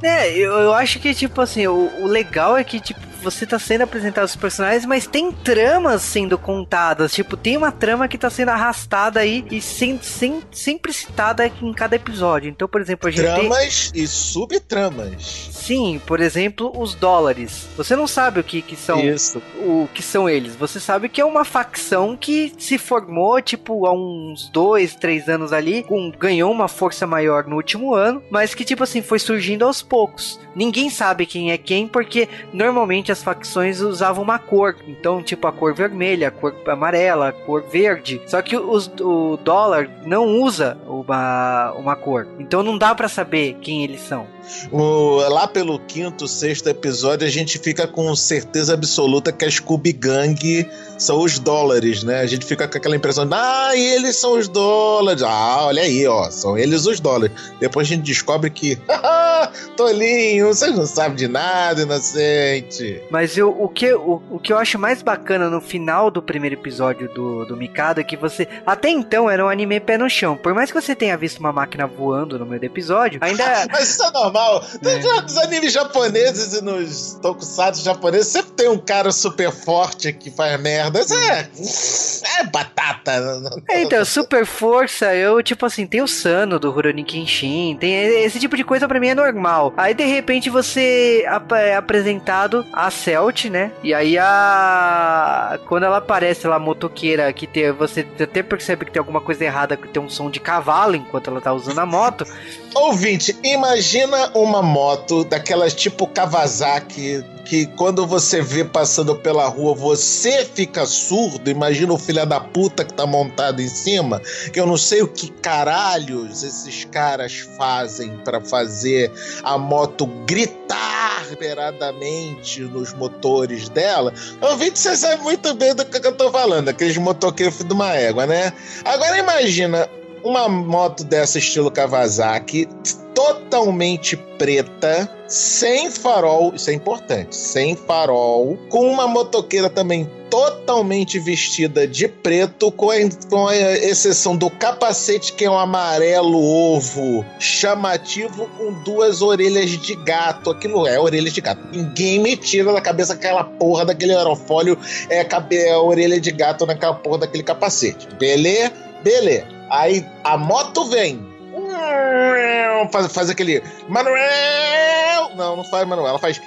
É, eu, eu acho que, tipo assim, o, o legal é que, tipo, você tá sendo apresentado os personagens, mas tem tramas sendo contadas. Tipo, tem uma trama que tá sendo arrastada aí e sem, sem, sempre citada em cada episódio. Então, por exemplo, a gente. Tramas tem... e subtramas. Sim, por exemplo, os dólares. Você não sabe o que, que são Isso. o que são eles. Você sabe que é uma facção que se formou, tipo, há uns dois, três anos ali, com, ganhou uma força maior no último ano, mas que, tipo assim, foi surgindo aos poucos. Ninguém sabe quem é quem, porque normalmente geralmente as facções usavam uma cor. Então, tipo, a cor vermelha, a cor amarela, a cor verde. Só que os, o dólar não usa uma, uma cor. Então não dá para saber quem eles são. O, lá pelo quinto, sexto episódio, a gente fica com certeza absoluta que a Scooby Gang são os dólares, né? A gente fica com aquela impressão, ah, eles são os dólares. Ah, olha aí, ó, são eles os dólares. Depois a gente descobre que, [laughs] tolinho, vocês não sabem de nada, inocente. Mas eu, o, que, o, o que eu acho mais bacana no final do primeiro episódio do, do Mikado é que você, até então, era um anime pé no chão. Por mais que você tenha visto uma máquina voando no meio do episódio, ainda. [laughs] Mas isso é normal. É. Nos animes japoneses e nos tokusatsu japoneses sempre tem um cara super forte que faz merda. Isso é, é batata. É, então, [laughs] super força, eu, tipo assim, tem o Sano do Rurouni Kenshin, tem esse tipo de coisa pra mim é normal. Aí, de repente, você é apresentado a Celt, né? E aí, a... quando ela aparece lá, motoqueira, que tem, você até percebe que tem alguma coisa errada, que tem um som de cavalo enquanto ela tá usando a moto. Ouvinte, imagina uma moto daquelas tipo Kawasaki que quando você vê passando pela rua você fica surdo. Imagina o filho da puta que tá montado em cima. Que eu não sei o que caralhos esses caras fazem para fazer a moto gritar liberadamente nos motores dela. Ouvinte, você sabe muito bem do que eu tô falando. Aqueles motoqueiros de uma égua, né? Agora imagina uma moto dessa estilo Kawasaki, totalmente preta, sem farol, isso é importante, sem farol, com uma motoqueira também totalmente vestida de preto, com a, com a exceção do capacete, que é um amarelo ovo chamativo, com duas orelhas de gato. Aquilo é orelha de gato. Ninguém me tira da cabeça aquela porra daquele aerofólio, é, é a orelha de gato naquela porra daquele capacete. Beleza? Beleza. Aí a moto vem. Faz, faz aquele. Manuel! Não, não faz Manuel. Ela faz.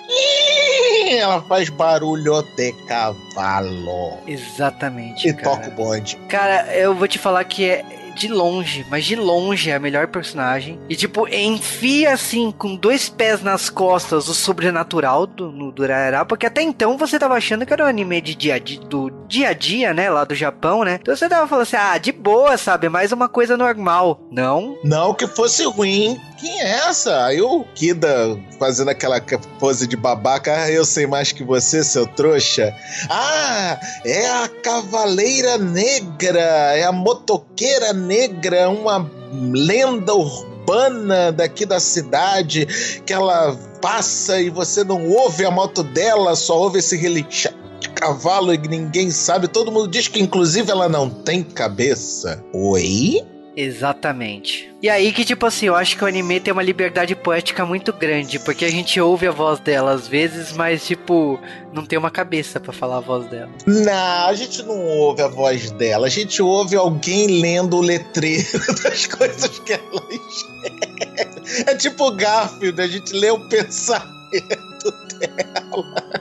Ela faz barulho de cavalo. Exatamente. E cara. toca o bonde. Cara, eu vou te falar que é de longe, mas de longe é a melhor personagem. E, tipo, enfia assim, com dois pés nas costas, o sobrenatural do, no Durarara, porque até então você tava achando que era um anime de dia, de, do dia a dia, né, lá do Japão, né? Então você tava falando assim, ah, de boa, sabe? Mais uma coisa normal. Não. Não que fosse ruim, quem é essa? Aí o Kida fazendo aquela pose de babaca, ah, eu sei mais que você, seu trouxa. Ah, é a Cavaleira Negra, é a motoqueira negra, uma lenda urbana daqui da cidade, que ela passa e você não ouve a moto dela, só ouve esse relinchar de cavalo e ninguém sabe. Todo mundo diz que, inclusive, ela não tem cabeça. Oi? Exatamente. E aí que, tipo assim, eu acho que o anime tem uma liberdade poética muito grande, porque a gente ouve a voz dela às vezes, mas, tipo, não tem uma cabeça para falar a voz dela. Não, a gente não ouve a voz dela, a gente ouve alguém lendo o letreiro [laughs] das coisas que ela escreve. É tipo Garfield, a gente lê o pensamento dela.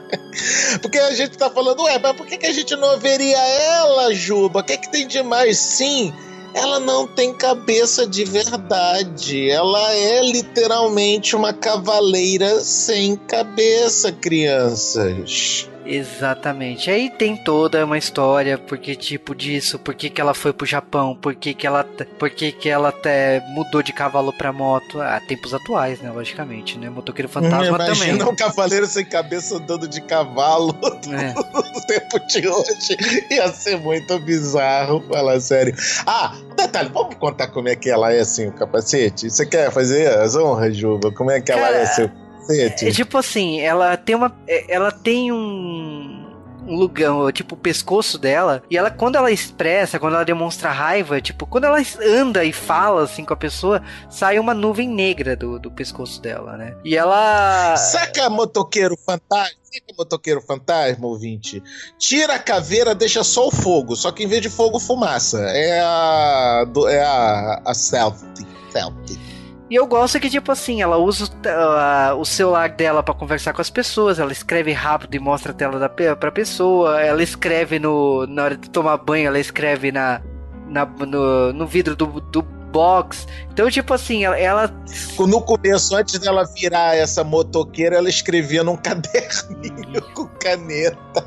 Porque a gente tá falando, ué, mas por que, que a gente não ouviria ela, Juba? O que, que tem de mais? Sim, ela não tem cabeça de verdade. Ela é literalmente uma cavaleira sem cabeça, crianças. Exatamente. Aí tem toda uma história, porque tipo disso, por que, que ela foi pro Japão, por que, que ela, por que, que ela até mudou de cavalo pra moto. Ah, tempos atuais, né? Logicamente, né? Motoqueiro fantasma Imagina também. Imagina um cavaleiro sem cabeça andando de cavalo [laughs] é. no tempo de hoje. Ia ser muito bizarro, falar sério. Ah, detalhe, vamos contar como é que ela é assim, o capacete? Você quer fazer as honras, Juba? Como é que ela Cara, é seu cacete. É, tipo assim, ela tem uma. É, ela tem um um lugar, tipo, o pescoço dela. E ela, quando ela expressa, quando ela demonstra raiva, tipo, quando ela anda e fala assim com a pessoa, sai uma nuvem negra do, do pescoço dela, né? E ela. Saca motoqueiro fantasma? Saca motoqueiro fantasma, ouvinte? Tira a caveira, deixa só o fogo. Só que em vez de fogo, fumaça. É a. É a. A selfie. Selfie. E eu gosto que, tipo assim, ela usa uh, o celular dela para conversar com as pessoas, ela escreve rápido e mostra a tela da, pra pessoa, ela escreve no, na hora de tomar banho, ela escreve na, na no, no vidro do, do box. Então, tipo assim, ela, ela No começo, antes dela virar essa motoqueira, ela escrevia num [laughs] caderninho com caneta.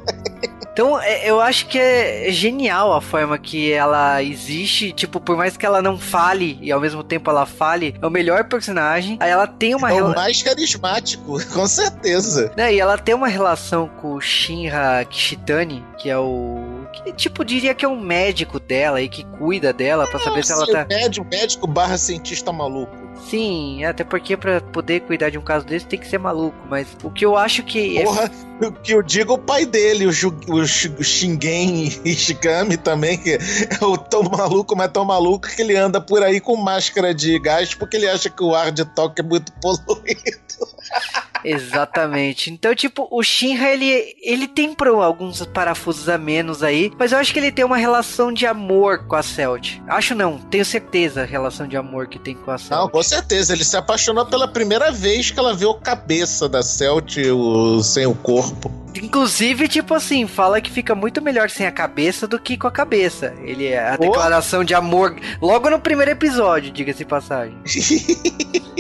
Então, é- eu acho que é genial a forma que ela existe. Tipo, por mais que ela não fale e ao mesmo tempo ela fale, é o melhor personagem. Aí ela tem uma É o rela- mais carismático, [laughs] com certeza. né, e ela tem uma relação com o Shinra Kishitani, que é o. Que, tipo, diria que é um médico dela e que cuida dela pra saber se ela tá. Médico, médico barra cientista maluco. Sim, até porque pra poder cuidar de um caso desse tem que ser maluco. Mas o que eu acho que. é- Porra, o que eu digo o pai dele, o, Ju, o, Shi- o Shingen [laughs] Ishigami também, que é o tão maluco, mas tão maluco que ele anda por aí com máscara de gás porque ele acha que o ar de Tóquio é muito poluído. [laughs] Exatamente. Então, tipo, o Shinra, ele, ele tem alguns parafusos a menos aí, mas eu acho que ele tem uma relação de amor com a Celt. Acho não, tenho certeza a relação de amor que tem com a Celt. Não, com certeza. Ele se apaixonou pela primeira vez que ela viu a cabeça da Celt o, sem o corpo. Inclusive, tipo assim, fala que fica muito melhor sem a cabeça do que com a cabeça. Ele é a Oh. declaração de amor logo no primeiro episódio, diga-se passagem. [laughs]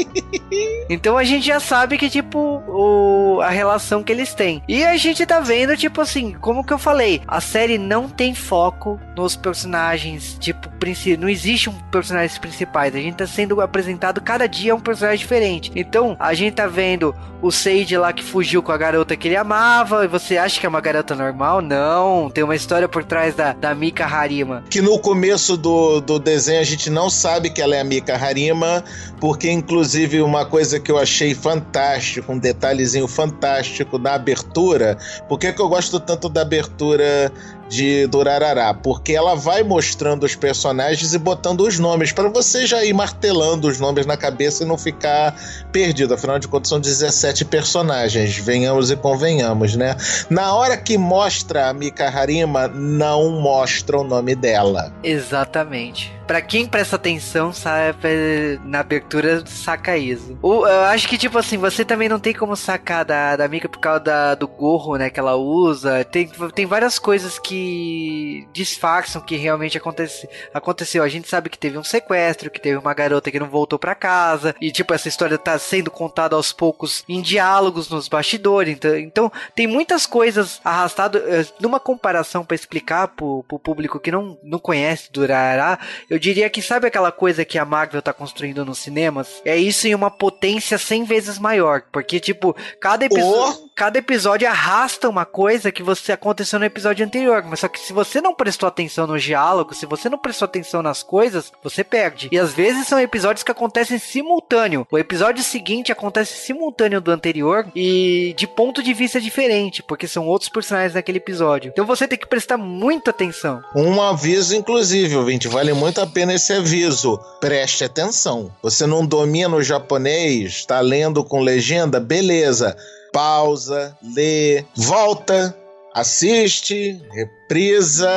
Então a gente já sabe que, tipo, o, a relação que eles têm. E a gente tá vendo, tipo assim, como que eu falei, a série não tem foco nos personagens, tipo, não existe um personagens principais. A gente tá sendo apresentado cada dia um personagem diferente. Então, a gente tá vendo o Sage lá que fugiu com a garota que ele amava. E você acha que é uma garota normal? Não. Tem uma história por trás da, da Mika Harima. que no começo do, do desenho a gente não sabe que ela é a Mika Harima, porque inclusive uma coisa que eu achei fantástico, um detalhezinho fantástico na abertura, por que que eu gosto tanto da abertura de Durarará? Porque ela vai mostrando os personagens e botando os nomes, para você já ir martelando os nomes na cabeça e não ficar perdido, afinal de contas são 17 personagens, venhamos e convenhamos, né? Na hora que mostra a Mika Harima, não mostra o nome dela. Exatamente. Pra quem presta atenção, sabe, na abertura, saca isso. Eu acho que, tipo assim, você também não tem como sacar da, da Mika por causa da- do gorro, né, que ela usa. Tem, tem várias coisas que disfarçam que realmente acontece, aconteceu. A gente sabe que teve um sequestro, que teve uma garota que não voltou pra casa. E, tipo, essa história tá sendo contada aos poucos em diálogos nos bastidores. Então, então tem muitas coisas arrastadas. eh, Numa comparação pra explicar pro, pro público que não, não conhece Durará, eu diria que sabe aquela coisa que a Marvel tá construindo nos cinemas? É isso em uma potência 100 vezes maior. Porque, tipo, cada, episo- Oh! cada episódio arrasta uma coisa que você aconteceu no episódio anterior. Mas só que se você não prestou atenção no diálogo, se você não prestou atenção nas coisas, você perde. E às vezes são episódios que acontecem simultâneo. O episódio seguinte acontece simultâneo do anterior e de ponto de vista diferente, porque são outros personagens naquele episódio. Então você tem que prestar muita atenção. Um aviso, inclusive, ouvinte, vale muito a pena esse aviso. Preste atenção. Você não domina o japonês, está lendo com legenda? Beleza. Pausa, lê, volta, assiste, reprisa.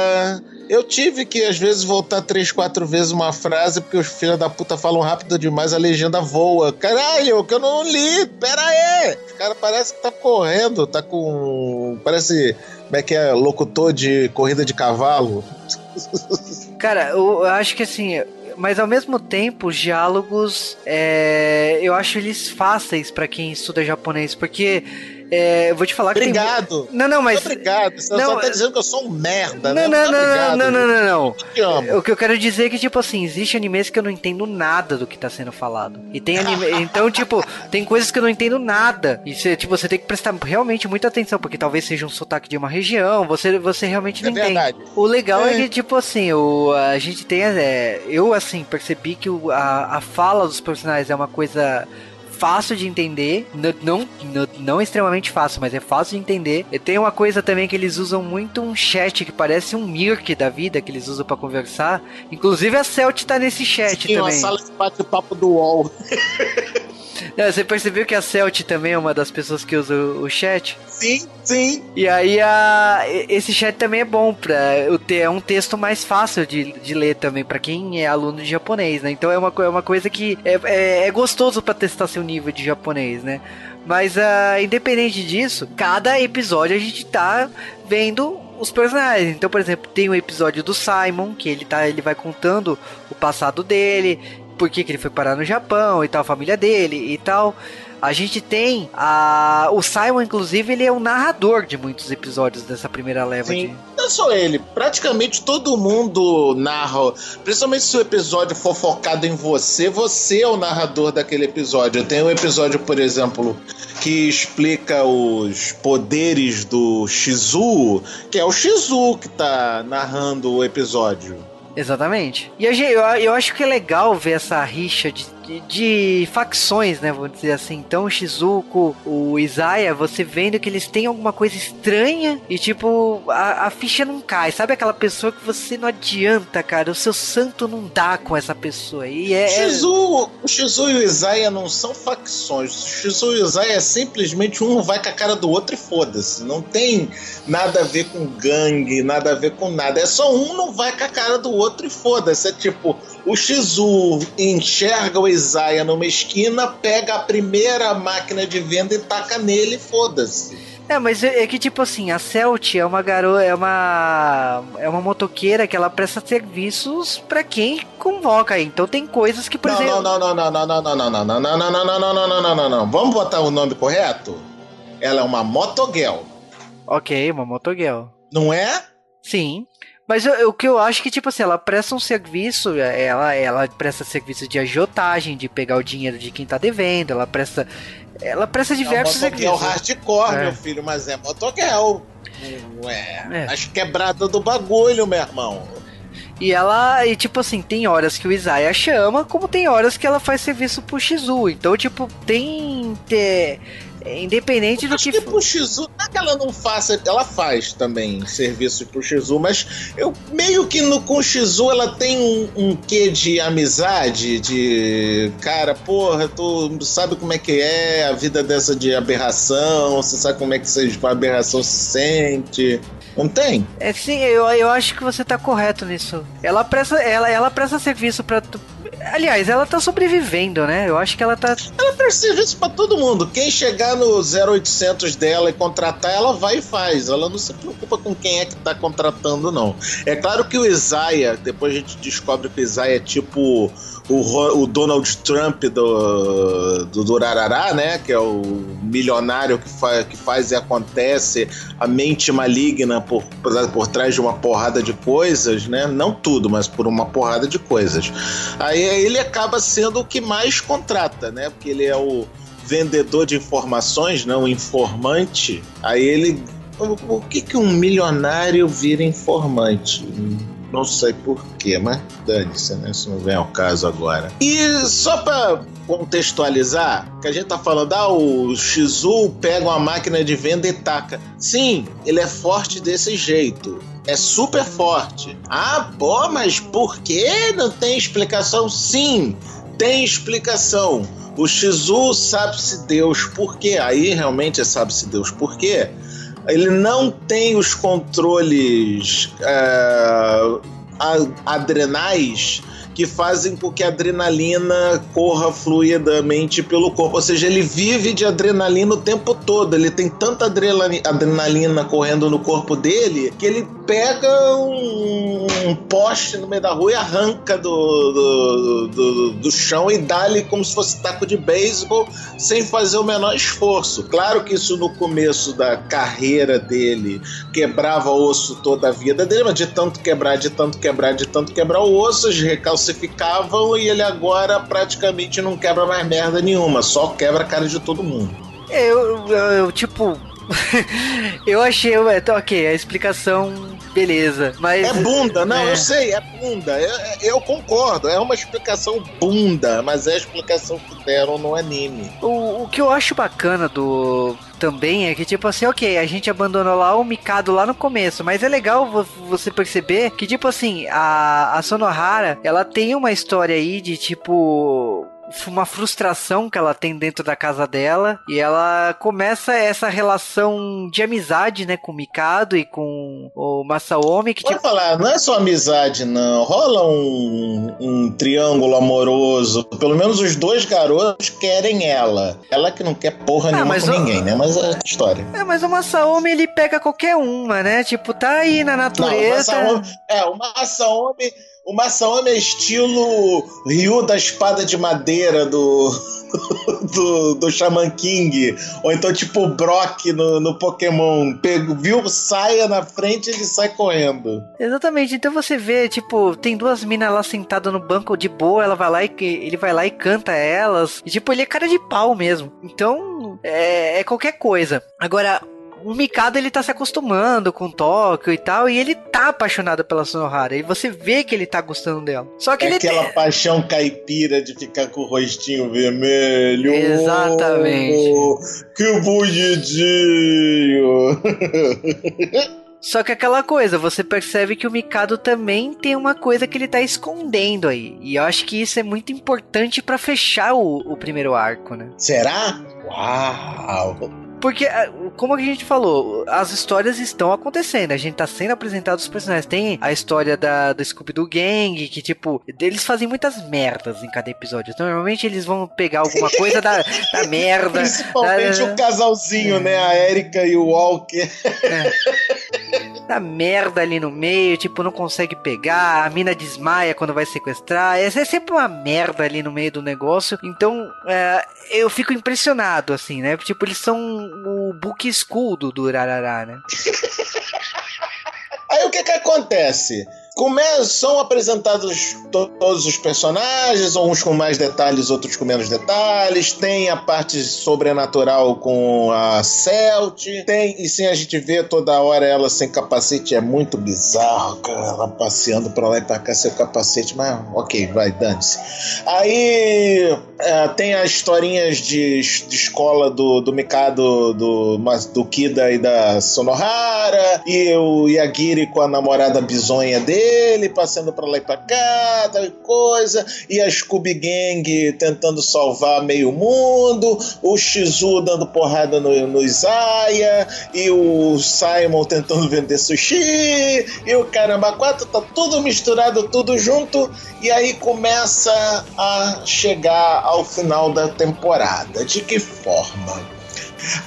Eu tive que, às vezes, voltar três, quatro vezes uma frase, porque os filhos da puta falam rápido demais, a legenda voa. Caralho, que eu não li, pera aí! O cara parece que tá correndo, tá com. Parece. Como é que é? Locutor de corrida de cavalo. [laughs] Cara, eu, acho que assim. Mas ao mesmo tempo, os diálogos, é, eu acho eles fáceis pra quem estuda japonês, porque é, eu vou te falar que tem- Obrigado. Não, não, mas Obrigado. Você Não, só tá é- dizendo que eu sou um merda, Não, né? não, não, Obrigado, não, não, não, não, não. O que eu quero dizer é que, tipo assim, existe animes que eu não entendo nada do que tá sendo falado. E tem anime. [laughs] então, tipo, tem coisas que eu não entendo nada. E você, tipo, você tem que prestar realmente muita atenção, porque talvez seja um sotaque de uma região, você, você realmente não É entende. verdade. O legal é. É. que, tipo assim, o, a gente tem. É, eu, assim, percebi que o, a, a fala dos personagens é uma coisa fácil de entender, não, n- não extremamente fácil, mas é fácil de entender. E tem uma coisa também que eles usam muito um chat que parece um Mirk da vida, que eles usam pra conversar. Inclusive a Celt tá nesse chat Sim, uma também. sala de bate-papo do UOL. [laughs] Você percebeu que a Celt também é uma das pessoas que usa o chat? Sim, sim. E aí a, esse chat também é bom pra é um texto mais fácil de, de ler também pra quem é aluno de japonês, né? Então é uma, é uma coisa que é, é, é gostoso pra testar seu nível de japonês, né? Mas ah, independente disso, cada episódio a gente tá vendo os personagens. Então, por exemplo, tem o episódio do Simon, que ele tá, ele vai contando o passado dele, por que, que ele foi parar no Japão e tal, a família dele e tal. A gente tem a. O Simon, inclusive, ele é o narrador de muitos episódios dessa primeira leva Sim. de. Não só ele, praticamente todo mundo narra. Principalmente se o episódio for focado em você, você é o narrador daquele episódio. Tem um episódio, por exemplo, que explica os poderes do Shizu, que é o Shizu que tá narrando o episódio. Exatamente. E eu, eu, eu acho que é legal ver essa rixa de, de, de facções, né? Vamos dizer assim. Então, o Shizuko, o Isaiah, você vendo que eles têm alguma coisa estranha e, tipo, a, a ficha não cai. Sabe aquela pessoa que você não adianta, cara? O seu santo não dá com essa pessoa. E é. O Shizu, o Shizu e o Isaiah não são facções. O Shizu e o Isaiah é simplesmente um vai com a cara do outro e foda-se. Não tem nada a ver com gangue, nada a ver com nada. É só um não vai com a cara do outro e foda-se. É tipo, o Shizu enxerga o Isaiah numa esquina, pega a primeira máquina de venda e taca nele e foda-se. É, mas é, é que tipo assim, a Celt é uma garota, é uma é uma motoqueira que ela presta serviços pra quem convoca. Então tem coisas que, por não, exemplo, não, não, não, não, não, não, não, não, não, não, não, não, não, não, não, não, não, não, não. Vamos botar o nome correto? Ela é uma motogirl, OK, uma motogirl. não é? Sim. Mas o que eu acho que, tipo assim, ela presta um serviço, ela, ela presta serviço de agiotagem, de pegar o dinheiro de quem tá devendo, ela presta. Ela presta diversos é uma motogirl serviços. hardcore, É. meu filho, mas é motogirl. Não é, É. as quebradas do bagulho, meu irmão. E ela, e tipo assim, tem horas que o Isaiah chama, como tem horas que ela faz serviço pro Shizu. Então, tipo, tem. é, independente do Acho que. que pro Shizu, não é que ela não faça, ela faz também serviços pro Shizu, mas eu meio que no, com o Shizu ela tem um, um quê de amizade, de cara, porra, tu sabe como é que é a vida dessa de aberração, você sabe como é que essa aberração se sente. Não tem? É sim, eu, eu acho que você tá correto nisso. Ela presta, ela, ela presta serviço pra. Aliás, ela tá sobrevivendo, né? Eu acho que ela tá. Ela presta serviço pra todo mundo. Quem chegar no 0800 dela e contratar, ela vai e faz. Ela não se preocupa com quem é que tá contratando, não. É claro que o Isaiah, depois a gente descobre que o Isaiah é tipo o, o Donald Trump do, do Durarará, né? Que é o milionário que, fa que faz e acontece, a mente maligna por, por, por trás de uma porrada de coisas, né? Não tudo, mas por uma porrada de coisas. Aí ele acaba sendo o que mais contrata, né? Porque ele é o vendedor de informações, né? O informante. Aí ele. O, o que, que um milionário vira informante? Não sei porquê, mas dane-se, né? Isso não vem ao caso agora. E só pra contextualizar, que a gente tá falando, ah, o Shizu pega uma máquina de venda e taca. Sim, ele é forte desse jeito. É super forte. Ah, pô, mas por que não tem explicação? Sim, tem explicação. O Shizu sabe-se Deus por quê. Aí realmente é sabe-se Deus por quê. Ele não tem os controles é, adrenais que fazem com que a adrenalina corra fluidamente pelo corpo. Ou seja, ele vive de adrenalina o tempo todo. Ele tem tanta adrenali- adrenalina correndo no corpo dele que ele pega um, um poste no meio da rua e arranca do, do, do, do chão e dá-lhe como se fosse taco de beisebol sem fazer o menor esforço. Claro que isso no começo da carreira dele quebrava osso toda a vida dele, mas de tanto quebrar, de tanto quebrar, de tanto quebrar o osso, os recalcificavam e ele agora praticamente não quebra mais merda nenhuma, só quebra a cara de todo mundo. Eu, eu, eu, tipo. Eu achei. Ok, a explicação. Beleza. Mas. É bunda, não, É. eu sei, é bunda. Eu, eu concordo, é uma explicação bunda, mas é a explicação que deram no anime. O, o que eu acho bacana do. Também é que, tipo assim, ok, a gente abandonou lá o Mikado lá no começo, mas é legal vo- você perceber que, tipo assim, a, a Sonohara, ela tem uma história aí de, tipo. Uma frustração que ela tem dentro da casa dela e ela começa essa relação de amizade, né, com o Mikado e com o Masaomi. Que, Vou tipo, falar, não é só amizade, não. Rola um, um triângulo amoroso. Pelo menos os dois garotos querem ela. Ela que não quer porra Ah, nenhuma com o- ninguém, né? Mas é a história. é, mas o Masaomi ele pega qualquer uma, né? Tipo, tá aí na Não, o natureza. Masaomi, é, o Masaomi, o Masaomi é estilo Ryu da espada de madeira do [laughs] do, do Shaman King, ou então tipo Brock no, no Pokémon, Pego, viu saia na frente ele sai correndo. Exatamente, então você vê, tipo, tem duas minas lá sentadas no banco de boa, ela vai lá e ele vai lá e canta elas. E tipo, ele é cara de pau mesmo. Então, é, é qualquer coisa. Agora, o Mikado ele tá se acostumando com Tóquio e tal, e ele tá apaixonado pela Sonohara. E você vê que ele tá gostando dela. Só que É ele aquela tem... paixão caipira de ficar com o rostinho vermelho. Exatamente. Oh, que bonitinho. [laughs] Só que aquela coisa, você percebe que o Mikado também tem uma coisa que ele tá escondendo aí. E eu acho que isso é muito importante pra fechar o, o primeiro arco, né? Será? Uau! Porque, ah, como a gente falou, as histórias estão acontecendo. A gente tá sendo apresentado os personagens. Tem a história da, do Scooby-Doo Gang, que, tipo, eles fazem muitas merdas em cada episódio. Então, normalmente eles vão pegar alguma coisa da, da [laughs] merda. Principalmente da, o casalzinho, né? A Erika e o Walker. [laughs] da merda ali no meio, tipo, não consegue pegar. A mina desmaia quando vai sequestrar. Essa é sempre uma merda ali no meio do negócio. Então, é, eu fico impressionado, assim, né? Tipo, eles são o book school do, do Urarará, né? [laughs] Aí o que que acontece? Come são apresentados to todos os personagens, uns com mais detalhes, outros com menos detalhes. Tem a parte sobrenatural com a Celt. Tem, e sim, a gente vê toda hora ela sem capacete. É muito bizarro, cara. Ela passeando pra lá e pra cá sem capacete. Mas ok, vai, dane-se. Aí é, tem as historinhas de, de escola do, do Mikado, do, do Kida e da Sonohara. E o Yagiri com a namorada bizonha dele, passando pra lá e pra cá, tal coisa. E a Scooby Gang tentando salvar meio mundo. O Shizu dando porrada no, no Isaiah. E o Simon tentando vender sushi. E o Caramba 4 tá tudo misturado, tudo junto. E aí começa a chegar ao final da temporada. De que forma?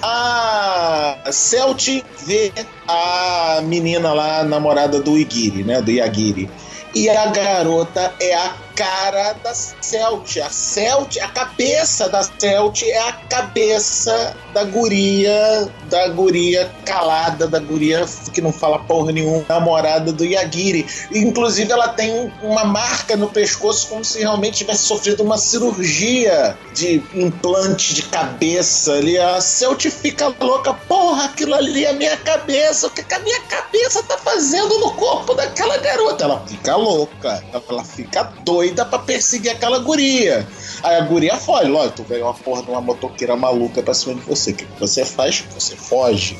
A Celt vê a menina lá, namorada do Igiri, né? Do Yagiri. E a garota é a cara da Celt. A Celt, a cabeça da Celt é a cabeça da guria, da guria calada, da guria que não fala porra nenhuma, namorada do Yagiri. Inclusive, ela tem uma marca no pescoço como se realmente tivesse sofrido uma cirurgia de implante de cabeça ali. A Celt fica louca, porra, aquilo ali é minha cabeça, o que, que a minha cabeça tá fazendo no corpo daquela garota? Ela fica louca, ela fica doida pra perseguir aquela guria. Aí a guria foge, lógico, tu veio uma porra de uma motoqueira maluca pra cima de você. O que você faz? Você foge.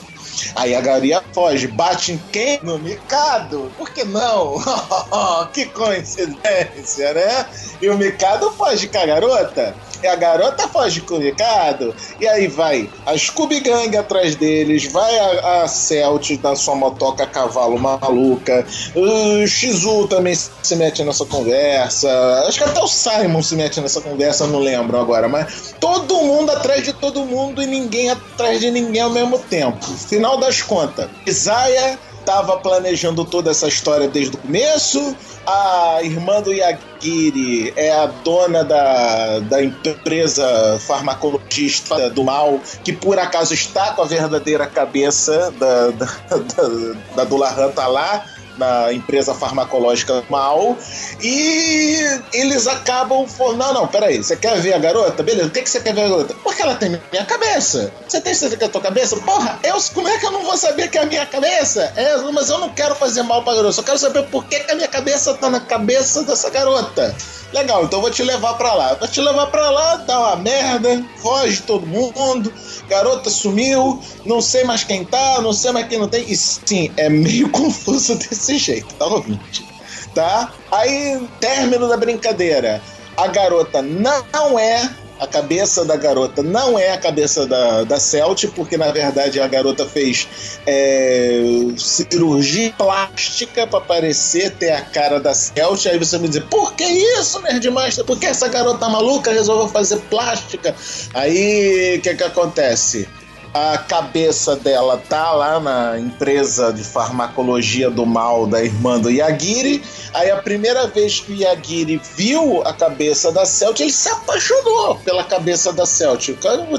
Aí a guria foge, bate em quem? No Mikado. Por que não? [laughs] que coincidência, né? E o Mikado foge com a garota. A garota foge com o Mikado. E aí vai a Scooby Gang atrás deles, vai a, a Celt da sua motoca cavalo maluca. O Shizu também se mete nessa conversa. Acho que até o Simon se mete nessa conversa, não lembro agora. Mas todo mundo atrás de todo mundo e ninguém atrás de ninguém ao mesmo tempo. Final das contas, Isaiah estava planejando toda essa história desde o começo. A irmã do Yagiri é a dona da, da empresa farmacologista do mal, que por acaso está com a verdadeira cabeça da, da, da, da Dulahan tá lá na empresa farmacológica mal e eles acabam falando, não, não, peraí, você quer ver a garota? Beleza, o que, que você quer ver a garota? Porque ela tem minha cabeça. Você tem certeza que é a tua cabeça? Porra, eu, como é que eu não vou saber que é a minha cabeça? É, mas eu não quero fazer mal pra garota, só quero saber por que, que a minha cabeça tá na cabeça dessa garota. Legal, então eu vou te levar pra lá. Vou te levar pra lá, dá uma merda, foge todo mundo, garota sumiu, não sei mais quem tá, não sei mais quem não tem. E sim, é meio [laughs] confuso desse jeito, tá ouvinte? Tá? Aí, término da brincadeira. A garota não é a cabeça da garota não é a cabeça da, da Celt, porque na verdade a garota fez é, cirurgia plástica para parecer ter a cara da Celt. Aí você me diz, por que isso, Nerdmaster? Por que essa garota maluca resolveu fazer plástica? Aí o que, que acontece? A cabeça dela tá lá na empresa de farmacologia do mal da irmã do Yagiri. Aí a primeira vez que o Yagiri viu a cabeça da Celt, ele se apaixonou pela cabeça da Celt.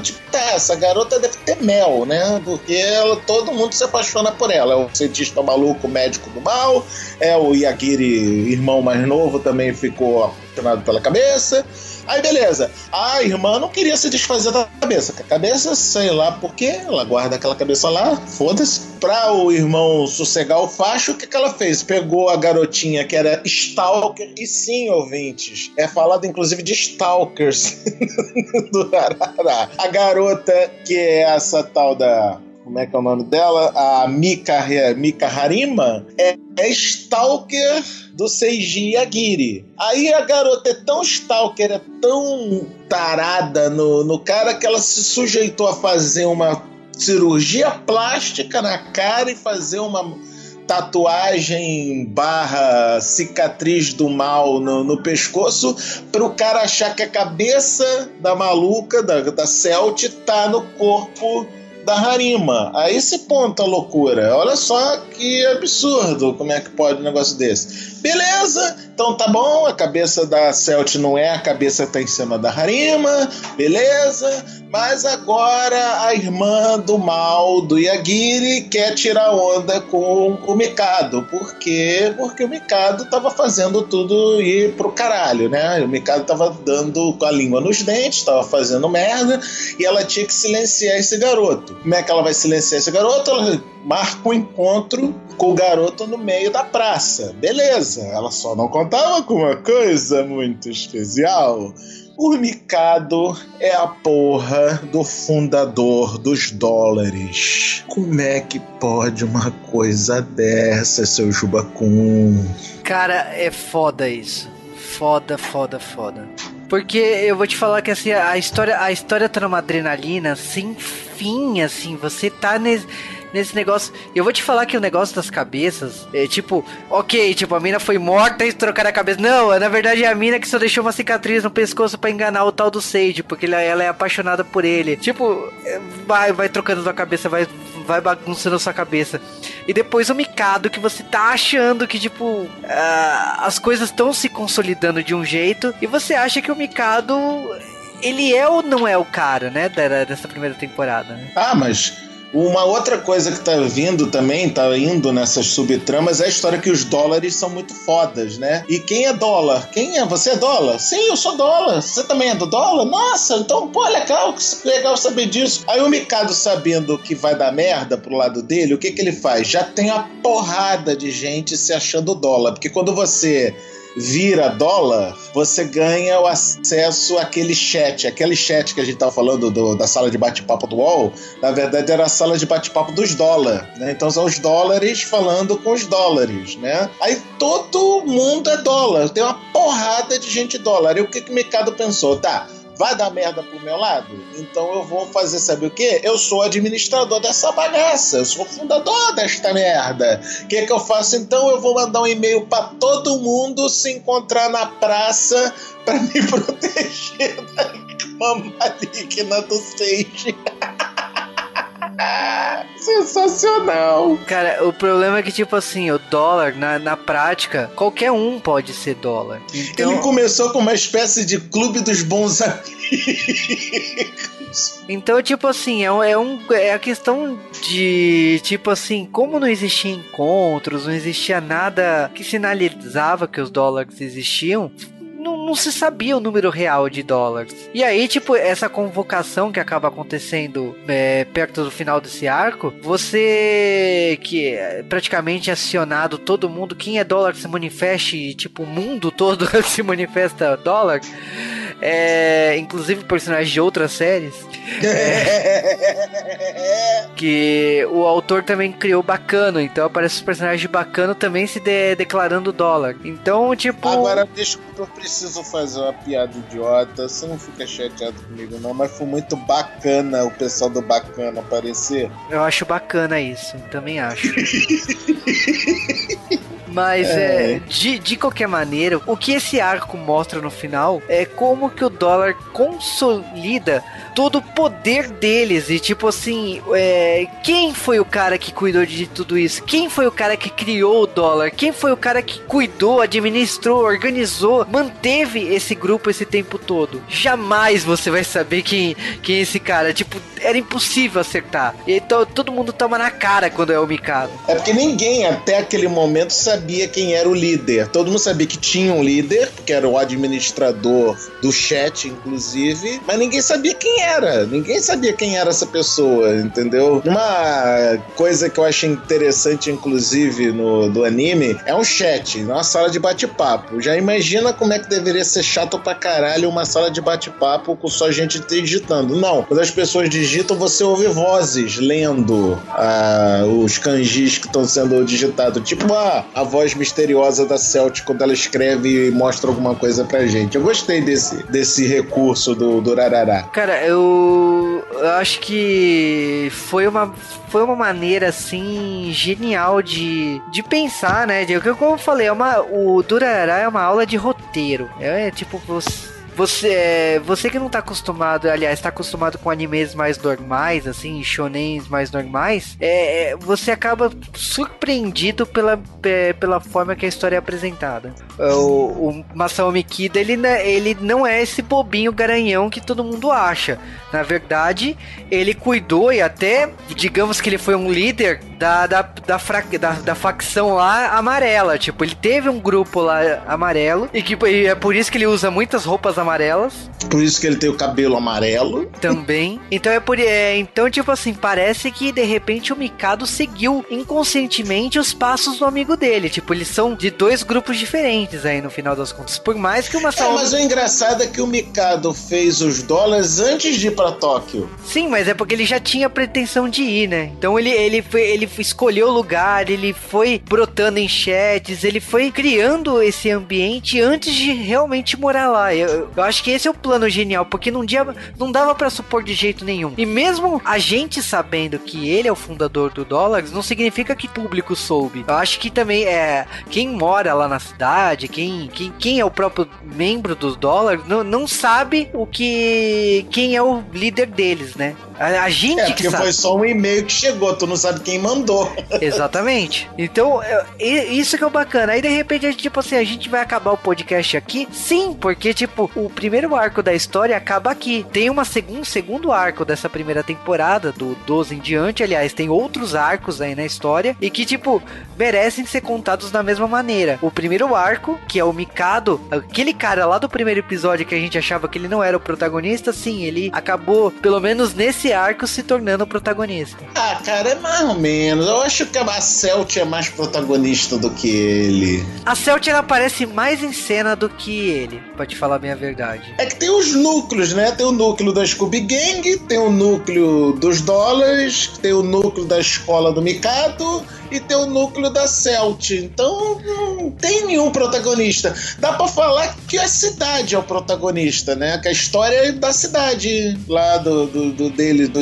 Tipo, tá, essa garota deve ter mel, né? Porque ela, todo mundo se apaixona por ela. É o cientista maluco, médico do mal, é o Yagiri, irmão mais novo, também ficou apaixonado pela cabeça. Aí beleza. A irmã não queria se desfazer da cabeça. a cabeça, sei lá por quê, ela guarda aquela cabeça lá, foda-se. Pra o irmão sossegar o facho, o que, que ela fez? Pegou a garotinha que era Stalker, e sim, ouvintes, é falado inclusive de Stalkers [laughs] do Arará. A garota que é essa tal da como é que é o nome dela? A Mika, Mika Harima, é, é stalker do Seiji Yagiri. Aí a garota é tão stalker, é tão tarada no, no cara que ela se sujeitou a fazer uma cirurgia plástica na cara e fazer uma tatuagem barra cicatriz do mal no, no pescoço para o cara achar que a cabeça da maluca, da, da Celt, tá no corpo da Harima. A esse ponto a loucura. Olha só que absurdo como é que pode um negócio desse. Beleza, então tá bom, a cabeça da Celt não é a cabeça que tá em cima da Harima, beleza, mas agora a irmã do mal do Yagiri quer tirar onda com o Mikado. Por quê? Porque o Mikado tava fazendo tudo ir pro caralho, né? O Mikado tava dando com a língua nos dentes, tava fazendo merda, e ela tinha que silenciar esse garoto. Como é que ela vai silenciar esse garoto? Ela marca um encontro com o garoto no meio da praça. Beleza, ela só não contava com uma coisa muito especial. O Mikado é a porra do fundador dos dólares. Como é que pode uma coisa dessa, seu Jubacum? Cara, é foda isso. Foda, foda, foda. Porque eu vou te falar que assim, a história, a história tá numa adrenalina sem fim, assim, você tá nesse nesse negócio. Eu vou te falar que o negócio das cabeças é tipo, ok, tipo, a mina foi morta e trocaram a cabeça. Não, na verdade é a mina que só deixou uma cicatriz no pescoço para enganar o tal do Sage, porque ela é apaixonada por ele. Tipo, é, vai, vai trocando sua cabeça, vai, vai bagunçando sua cabeça. E depois o Mikado que você tá achando que, tipo, uh, as coisas estão se consolidando de um jeito e você acha que o Mikado ele é ou não é o cara, né, dessa primeira temporada. Né? Ah, mas uma outra coisa que tá vindo também, tá indo nessas subtramas, é a história que os dólares são muito fodas, né? E quem é dólar? Quem é? Você é dólar? Sim, eu sou dólar. Você também é do dólar? Nossa, então, pô, legal, legal saber disso. Aí o Mikado, sabendo que vai dar merda pro lado dele, o que que ele faz? Já tem a porrada de gente se achando dólar. Porque quando você vira dólar, você ganha o acesso àquele chat. Aquele chat que a gente tava falando do, da sala de bate-papo do UOL, na verdade era a sala de bate-papo dos dólares, né? Então são os dólares falando com os dólares, né? Aí todo mundo é dólar, tem uma porrada de gente dólar. E o que, que o mercado pensou? Tá, vai dar merda pro meu lado? Então eu vou fazer, sabe o que? Eu sou administrador dessa bagaça, eu sou fundador desta merda. O que, que eu faço então? Eu vou mandar um e-mail para todo mundo se encontrar na praça para me [laughs] proteger da maligna do Sage. [laughs] Sensacional! Cara, o problema é que, tipo assim, o dólar, na, na prática, qualquer um pode ser dólar. Então... Ele começou com uma espécie de clube dos bons amigos. Então, tipo assim, é, é, um, é a questão de, tipo assim, como não existia encontros, não existia nada que sinalizava que os dólares existiam, não, não, se sabia o número real de dólares. E aí, tipo, essa convocação que acaba acontecendo é, perto do final desse arco, você que é praticamente acionado todo mundo, quem é dólar se manifeste, tipo, o mundo todo [laughs] se manifesta dólar. é, inclusive personagens de outras séries, é, que o autor também criou Bacano, então aparece os personagens de Bacano também se de, declarando dólar. Então, tipo. Agora, desculpa, eu preciso fazer uma piada idiota. Você não fica chateado comigo, não, mas foi muito bacana o pessoal do Bacana aparecer. Eu acho bacana isso, também acho. [laughs] Mas é. é. de, de qualquer maneira, o que esse arco mostra no final é como que o dólar consolida todo o poder deles. E tipo assim, é, quem foi o cara que cuidou de tudo isso? Quem foi o cara que criou o dólar? Quem foi o cara que cuidou, administrou, organizou, manteve esse grupo esse tempo todo? Jamais você vai saber quem, quem é esse cara. Tipo, era impossível acertar. E então todo mundo toma na cara quando é o Mikado. É porque ninguém até aquele momento sabia quem era o líder. Todo mundo sabia que tinha um líder, que era o administrador do chat, inclusive, mas ninguém sabia quem era. Ninguém sabia quem era essa pessoa, entendeu? Uma coisa que eu acho interessante, inclusive, no do anime, é um chat, uma sala de bate-papo. Já imagina como é que deveria ser chato pra caralho uma sala de bate-papo com só gente digitando. Não, quando as pessoas digitam, você ouve vozes lendo ah, os kanjis que estão sendo digitados. Tipo a, a voz misteriosa da Celtic quando ela escreve e mostra alguma coisa pra gente. Eu gostei desse, desse recurso do, do Rarará. Cara, eu, eu acho que foi uma, foi uma maneira assim genial de, de pensar, né? De, como eu falei, é uma, o Durará é uma aula de roteiro. É, é tipo você você, é, você que não tá acostumado, aliás, tá acostumado com animes mais normais, assim, shonens mais normais, é, é você acaba surpreendido pela, é, pela forma que a história é apresentada. O, o Kida, ele, ele não é esse bobinho garanhão que todo mundo acha. Na verdade, ele cuidou e até, digamos que ele foi um líder da, da, da, fra, da, da facção lá amarela. Tipo, ele teve um grupo lá amarelo e que e é por isso que ele usa muitas roupas amarelas. Por isso que ele tem o cabelo amarelo. Também. [laughs] Então é por é, então tipo assim, parece que de repente o Mikado seguiu inconscientemente os passos do amigo dele. Tipo, eles são de dois grupos diferentes aí no final das contas. Por mais que uma É, mas o engraçado é que o Mikado fez os dólares antes de ir para Tóquio. Sim, mas é porque ele já tinha pretensão de ir, né? Então ele ele foi, ele escolheu o lugar, ele foi brotando em chats, ele foi criando esse ambiente antes de realmente morar lá. Eu, eu acho que esse é o plano genial, porque num dia não dava para supor de jeito nenhum. E mesmo a gente sabendo que ele é o fundador do Dólares, não significa que público soube. Eu acho que também é quem mora lá na cidade, quem, quem, quem é o próprio membro dos Dólares, não, não sabe o que quem é o líder deles, né? A, a gente É, que porque sabe. foi só um e-mail que chegou, tu não sabe quem mandou. [laughs] Exatamente. Então, isso que é o bacana. Aí, de repente, a gente, tipo assim, a gente vai acabar o podcast aqui? Sim, porque, tipo, o primeiro arco da história acaba aqui. Tem uma segun, um segundo arco dessa primeira temporada, do 12 em diante. Aliás, tem outros arcos aí na história e que, tipo, merecem ser contados da mesma maneira. O primeiro arco, que é o Mikado, aquele cara lá do primeiro episódio que a gente achava que ele não era o protagonista, sim, ele acabou, pelo menos nesse arco, se tornando protagonista. Ah, cara, é mais ou menos. Eu acho que a Celt é mais protagonista do que ele. A Celt ela aparece mais em cena do que ele, pra te falar bem a verdade. É que tem os núcleos, né? Tem o núcleo da Scooby Gang, tem o núcleo dos dólares, tem o núcleo da escola do Mikado e tem o núcleo da Celt. Então não tem nenhum protagonista. Dá pra falar que a cidade é o protagonista, né? Que a história é da cidade lá do, do, do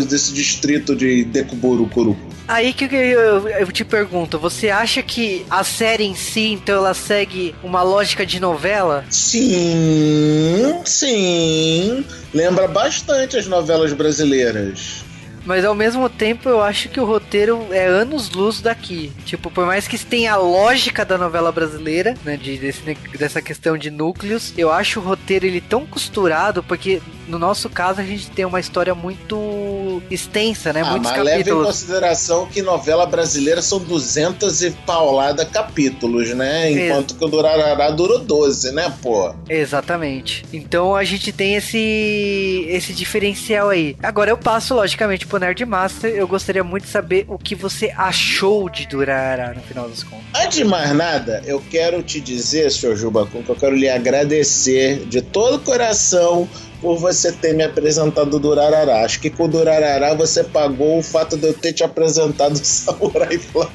desse distrito de Dekuburu Kuruku. Aí que eu, eu- te pergunto, você acha que a série em si, então, ela segue uma lógica de novela? Sim, sim. Lembra bastante as novelas brasileiras. Mas ao mesmo tempo eu acho que o roteiro é anos luz daqui. Tipo, por mais que tenha a lógica da novela brasileira, né? De, desse- dessa questão de núcleos, eu acho o roteiro ele tão costurado, porque no nosso caso a gente tem uma história muito extensa, né? Ah, Muitos mas leve em capítulos. consideração que novela brasileira são 200 e paulada capítulos, né? Enquanto que o Durarará durou 12, né, pô? Exatamente. Então a gente tem esse esse diferencial aí. Agora eu passo logicamente pro Nerd Master, eu gostaria muito de saber o que você achou de Durarara no final das contas. Antes de mais nada, eu quero te dizer, senhor Jubacum, que eu quero lhe agradecer de todo o coração por você ter me apresentado o Durarará. Acho que com o Durarará você pagou o fato de eu ter te apresentado o [laughs] Samurai Flamengo.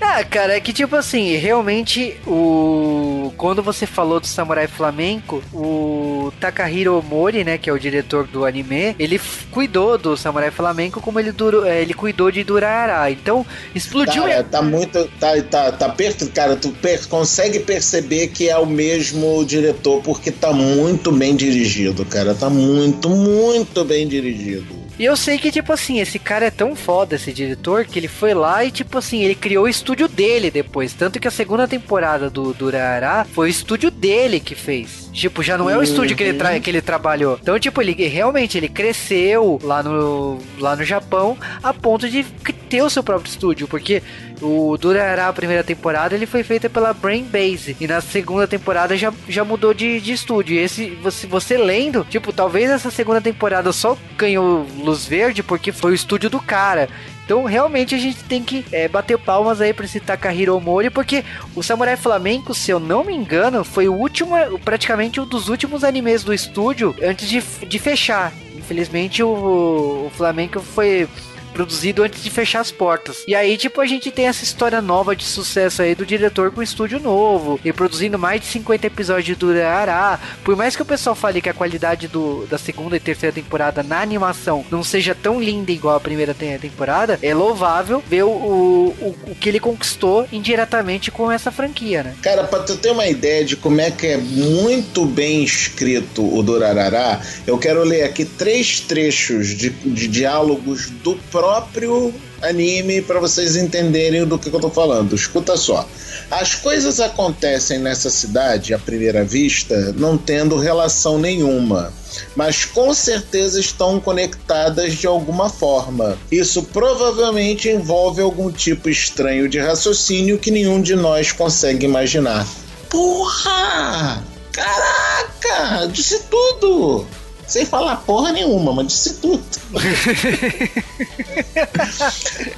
Ah, cara, é que tipo assim, realmente o quando você falou do Samurai Flamenco, o Takahiro Mori, né, que é o diretor do anime, ele cuidou do Samurai Flamenco como ele durou, é, ele cuidou de Durarará. Então, explodiu Tá, tá muito tá tá tá perto, cara, tu per- consegue perceber que é o mesmo diretor porque tá muito bem dirigido, cara. Tá muito, muito bem dirigido. E eu sei que, tipo assim, esse cara é tão foda, esse diretor, que ele foi lá e, tipo assim, ele criou o estúdio dele depois. Tanto que a segunda temporada do Durará foi o estúdio dele que fez. Tipo, já não é o estúdio que ele, tra que ele trabalhou. Então, tipo, ele realmente ele cresceu lá no, lá no Japão a ponto de ter o seu próprio estúdio. Porque o Durará, a primeira temporada, ele foi feita pela Brain Base. E na segunda temporada já, já mudou de, de estúdio. E esse, você, você lendo, tipo, talvez essa segunda temporada só ganhou luz verde porque foi o estúdio do cara. Então, realmente, a gente tem que é, bater palmas aí pra esse Takahiro Mori, porque o Samurai Flamenco, se eu não me engano, foi o último, praticamente um dos últimos animes do estúdio antes de, de fechar. Infelizmente, o, o Flamengo foi produzido antes de fechar as portas. E aí, tipo, a gente tem essa história nova de sucesso aí do diretor com estúdio novo, e produzindo mais de 50 episódios de Durará. Por mais que o pessoal fale que a qualidade do, da segunda e terceira temporada na animação não seja tão linda igual a primeira te- temporada, é louvável ver o, o, o que ele conquistou indiretamente com essa franquia, né? Cara, pra tu ter uma ideia de como é que é muito bem escrito o Durarará, eu quero ler aqui três trechos de, de diálogos do próprio anime para vocês entenderem do que, que eu tô falando. Escuta só. As coisas acontecem nessa cidade à primeira vista não tendo relação nenhuma, mas com certeza estão conectadas de alguma forma. Isso provavelmente envolve algum tipo estranho de raciocínio que nenhum de nós consegue imaginar. Porra! Caraca! Disse tudo! Sem falar porra nenhuma, mas disse tudo.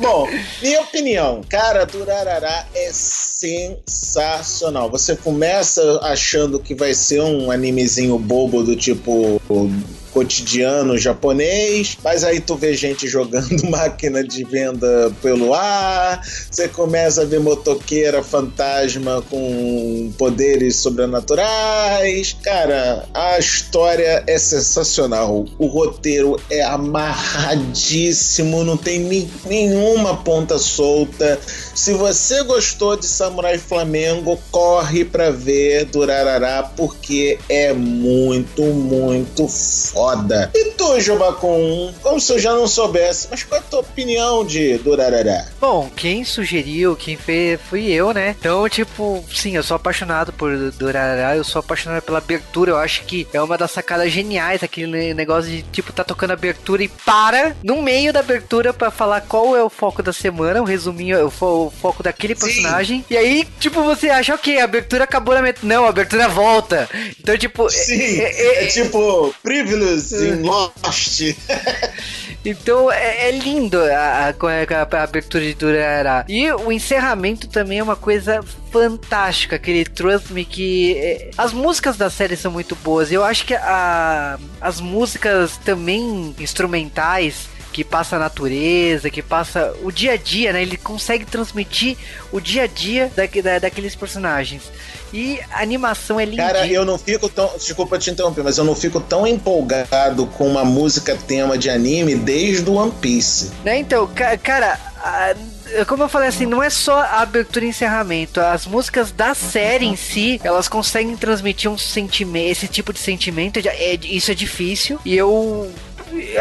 Bom, minha opinião, cara, Durarará é sensacional. Você começa achando que vai ser um animezinho bobo do tipo cotidiano japonês, mas aí tu vê gente jogando [laughs] máquina de venda pelo ar, você começa a ver motoqueira fantasma com poderes sobrenaturais. Cara, a história é sensacional. O roteiro é amarradíssimo, não tem nenhuma ponta solta. Se você gostou de Samurai Flamengo, corre pra ver Durarará porque é muito, muito foda. E tu, Jobacon, como se eu já não soubesse, mas qual é a tua opinião de Durarará? Bom, quem sugeriu, quem fez, fui eu, né? Então, tipo, sim, eu sou apaixonado por Durarara, eu sou apaixonado pela abertura, eu acho que é uma das sacadas geniais, aquele negócio de, tipo, tá tocando abertura e para no meio da abertura pra falar qual é o foco da semana, um resuminho, o, fo- o foco daquele Sim. personagem, e aí, tipo, você acha, ok, a abertura acabou na met... Não, a abertura volta. Então, tipo... Sim, é- é, tipo Privilege in Lost. [laughs] Então é, é lindo a, a, a- a abertura de Durará. E o encerramento também é uma coisa fantástica. Aquele Trust Me que. é, as músicas da série são muito boas. Eu acho que a, as músicas também instrumentais. Que passa a natureza, que passa o dia a dia, né? Ele consegue transmitir o dia a dia da, da- daqueles personagens. E a animação é linda. Cara, eu não fico tão. Desculpa te interromper, mas eu não fico tão empolgado com uma música tema de anime desde o One Piece. Né, então, ca- cara, a- como eu falei assim, não é só a abertura e encerramento, as músicas da série em si, elas conseguem transmitir um sentimento, esse tipo de sentimento, é- isso é difícil, e eu,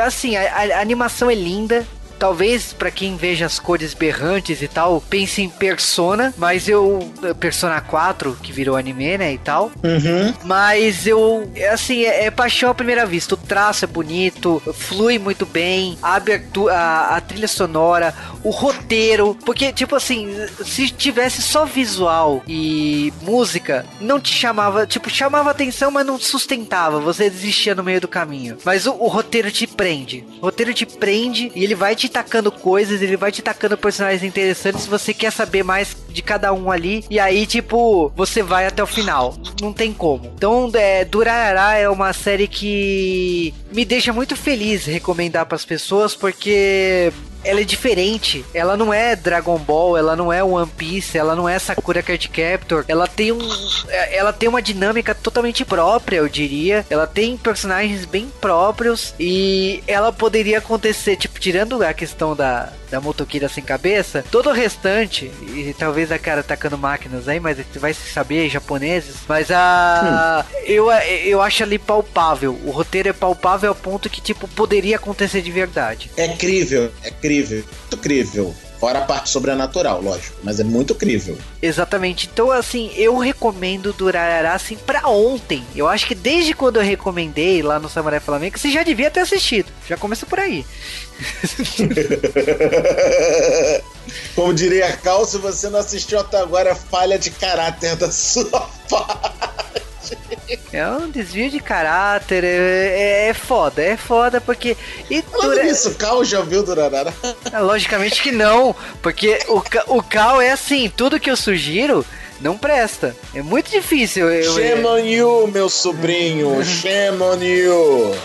assim, a, a- a animação é linda, talvez para quem veja as cores berrantes e tal, pense em Persona, mas eu. Persona 4, que virou anime, né? E tal. Uhum. Mas eu. Assim, é, é paixão à primeira vista. O traço é bonito, flui muito bem, a abertura, a, a trilha sonora, o roteiro. Porque, tipo assim, se tivesse só visual e música, não te chamava. Tipo, chamava atenção, mas não sustentava. Você desistia no meio do caminho. Mas o, o roteiro te prende. O roteiro te prende e ele vai te tacando coisas, ele vai te tacando personagens interessantes. Você quer saber mais de cada um ali. E aí, tipo, você vai até o final. Não tem como. Então, é, Durarará é uma série que me deixa muito feliz recomendar para as pessoas, porque ela é diferente. Ela não é Dragon Ball, ela não é One Piece, ela não é Sakura Card Captor. Ela tem um, ela tem uma dinâmica totalmente própria, eu diria. Ela tem personagens bem próprios e ela poderia acontecer, tipo, tirando a questão da da motoqueira sem cabeça, todo o restante, e talvez a cara atacando máquinas aí, mas vai se saber, japoneses, mas a. Hum. Eu, eu acho ali palpável. O roteiro é palpável ao ponto que, tipo, poderia acontecer de verdade. É crível, é crível, muito crível. Fora a parte sobrenatural, lógico, mas é muito crível. Exatamente. Então, assim, eu recomendo Durarará, assim, pra ontem. Eu acho que desde quando eu recomendei lá no Samurai Flamengo, você já devia ter assistido. Já começa por aí. [laughs] Como diria a Cal, se você não assistiu até agora, falha de caráter da sua [laughs] parte. É um desvio de caráter, é, é, é foda, é foda porque. E Falando dura... isso, o Cal já viu Durarara? É, [laughs] logicamente que não, porque o, o Cal é assim, tudo que eu sugiro não presta. É muito difícil. Eu, Shame on you, meu sobrinho, [laughs] shame on you.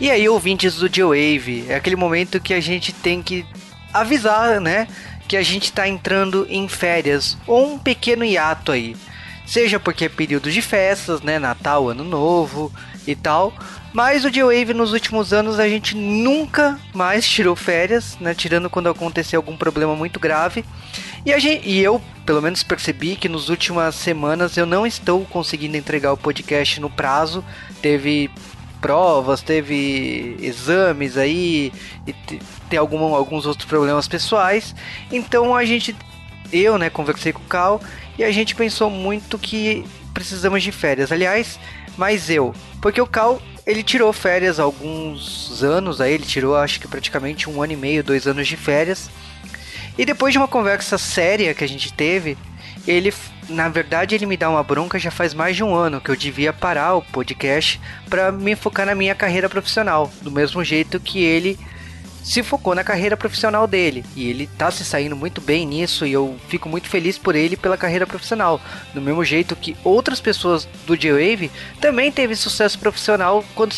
E aí, ouvintes do G-Wave, é aquele momento que a gente tem que avisar, né? Que a gente está entrando em férias ou um pequeno hiato aí. Seja porque é período de festas, né? Natal, Ano Novo e tal. Mas o G-Wave nos últimos anos a gente nunca mais tirou férias, né? Tirando quando aconteceu algum problema muito grave. E, a gente, e eu, pelo menos, percebi que nas últimas semanas eu não estou conseguindo entregar o podcast no prazo. Teve provas, teve exames aí, e tem algum, alguns outros problemas pessoais. Então a gente, eu, né, conversei com o Cal e a gente pensou muito que precisamos de férias. Aliás, mas eu, porque o Cal ele tirou férias alguns anos, aí ele tirou acho que praticamente um ano e meio, dois anos de férias. E depois de uma conversa séria que a gente teve, ele na verdade, ele me dá uma bronca já faz mais de um ano que eu devia parar o podcast para me focar na minha carreira profissional, do mesmo jeito que ele se focou na carreira profissional dele. E ele tá se saindo muito bem nisso e eu fico muito feliz por ele pela carreira profissional. Do mesmo jeito que outras pessoas do J-Wave também teve sucesso profissional quando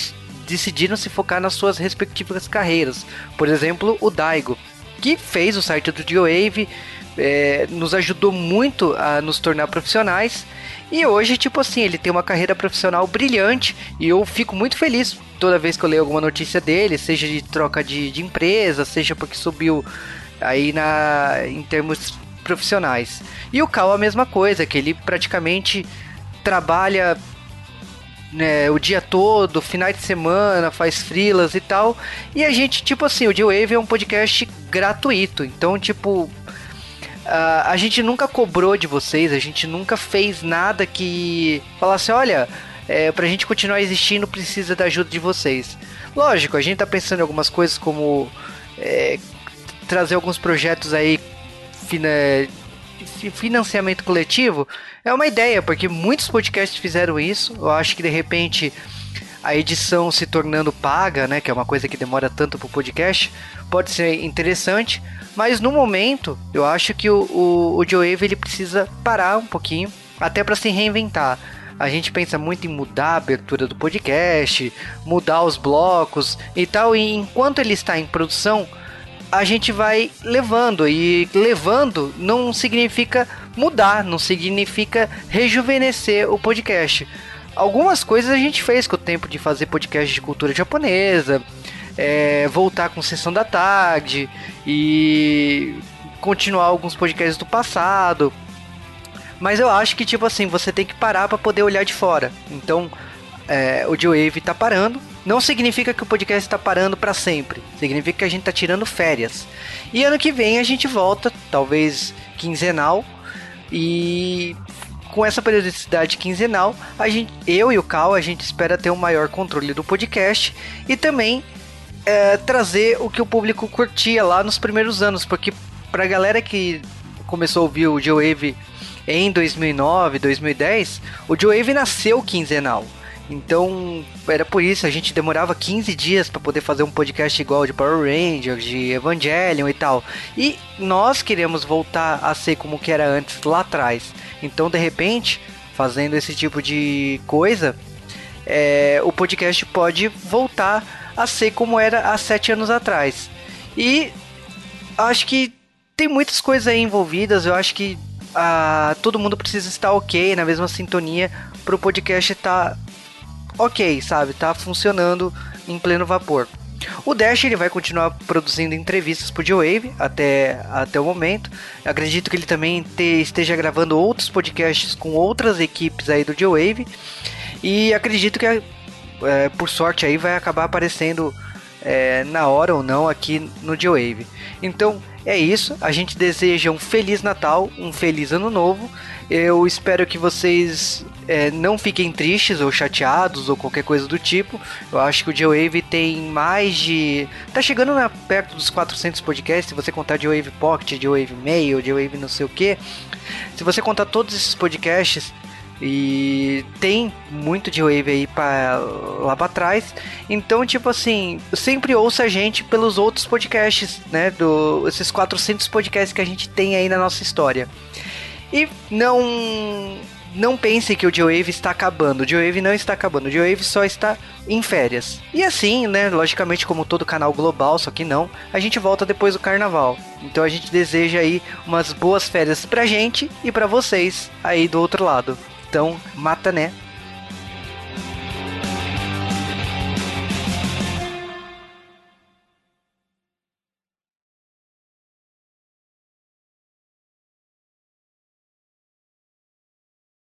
decidiram se focar nas suas respectivas carreiras. Por exemplo, o Daigo, que fez o site do J-Wave, é, nos ajudou muito a nos tornar profissionais. E hoje, tipo assim, ele tem uma carreira profissional brilhante e eu fico muito feliz toda vez que eu leio alguma notícia dele, seja de troca de, de empresa, seja porque subiu aí na, em termos profissionais. E o Cal a mesma coisa, que ele praticamente trabalha né, o dia todo, finais de semana, faz frilas e tal. E a gente, tipo assim, o D-Wave é um podcast gratuito. Então, tipo, Uh, a gente nunca cobrou de vocês, a gente nunca fez nada que falasse, olha, é, pra gente continuar existindo precisa da ajuda de vocês. Lógico, a gente tá pensando em algumas coisas como é, trazer alguns projetos aí, fina, financiamento coletivo. É uma ideia, porque muitos podcasts fizeram isso. Eu acho que de repente a edição se tornando paga, né, que é uma coisa que demora tanto pro podcast, pode ser interessante, mas no momento eu acho que o, o, o Joe Wave ele precisa parar um pouquinho, até para se reinventar. A gente pensa muito em mudar a abertura do podcast, mudar os blocos e tal, e enquanto ele está em produção, a gente vai levando e levando não significa mudar, não significa rejuvenescer o podcast algumas coisas a gente fez com o tempo de fazer podcast de cultura japonesa, é, voltar com sessão da tarde e continuar alguns podcasts do passado. Mas eu acho que, tipo assim, você tem que parar para poder olhar de fora. Então, é, o G-Wave tá parando. Não significa que o podcast está parando para sempre. Significa que a gente tá tirando férias. E ano que vem a gente volta, talvez quinzenal. E com essa periodicidade quinzenal, a gente, eu e o Cal, a gente espera ter um maior controle do podcast e também é, trazer o que o público curtia lá nos primeiros anos, porque pra galera que começou a ouvir o G-Wave em 2009, 2010, o G-Wave nasceu quinzenal. Então, era por isso, a gente demorava 15 dias para poder fazer um podcast igual de Power Rangers, de Evangelion e tal. E nós queremos voltar a ser como que era antes lá atrás. Então, de repente, fazendo esse tipo de coisa, é, o podcast pode voltar a ser como era há sete anos atrás. E acho que tem muitas coisas aí envolvidas. Eu acho que ah, todo mundo precisa estar ok, na mesma sintonia, para o podcast estar tá ok, sabe? Tá funcionando em pleno vapor. O Dash ele vai continuar produzindo entrevistas pro G-Wave até, até o momento. acredito que ele também te, esteja gravando outros podcasts com outras equipes aí do G-Wave. E acredito que, é, por sorte, aí vai acabar aparecendo é, na hora ou não aqui no G-Wave. Então é isso. A gente deseja um Feliz Natal, um Feliz Ano Novo. Eu espero que vocês é, não fiquem tristes ou chateados ou qualquer coisa do tipo. Eu acho que o J-Wave tem mais de. tá chegando na, perto dos 400 podcasts. Se você contar J-Wave Pocket, J-Wave Mail, J-Wave não sei o que. Se você contar todos esses podcasts. E tem muito de wave aí para lá para trás. Então, tipo assim, sempre ouça a gente pelos outros podcasts, né? Do, esses 400 podcasts que a gente tem aí na nossa história. E não não pense que o J-Wave está acabando. O J-Wave não está acabando. O J-Wave só está em férias. E assim, né, logicamente como todo canal global, só que não, a gente volta depois do carnaval. Então a gente deseja aí umas boas férias pra gente e pra vocês aí do outro lado. Então, mata né.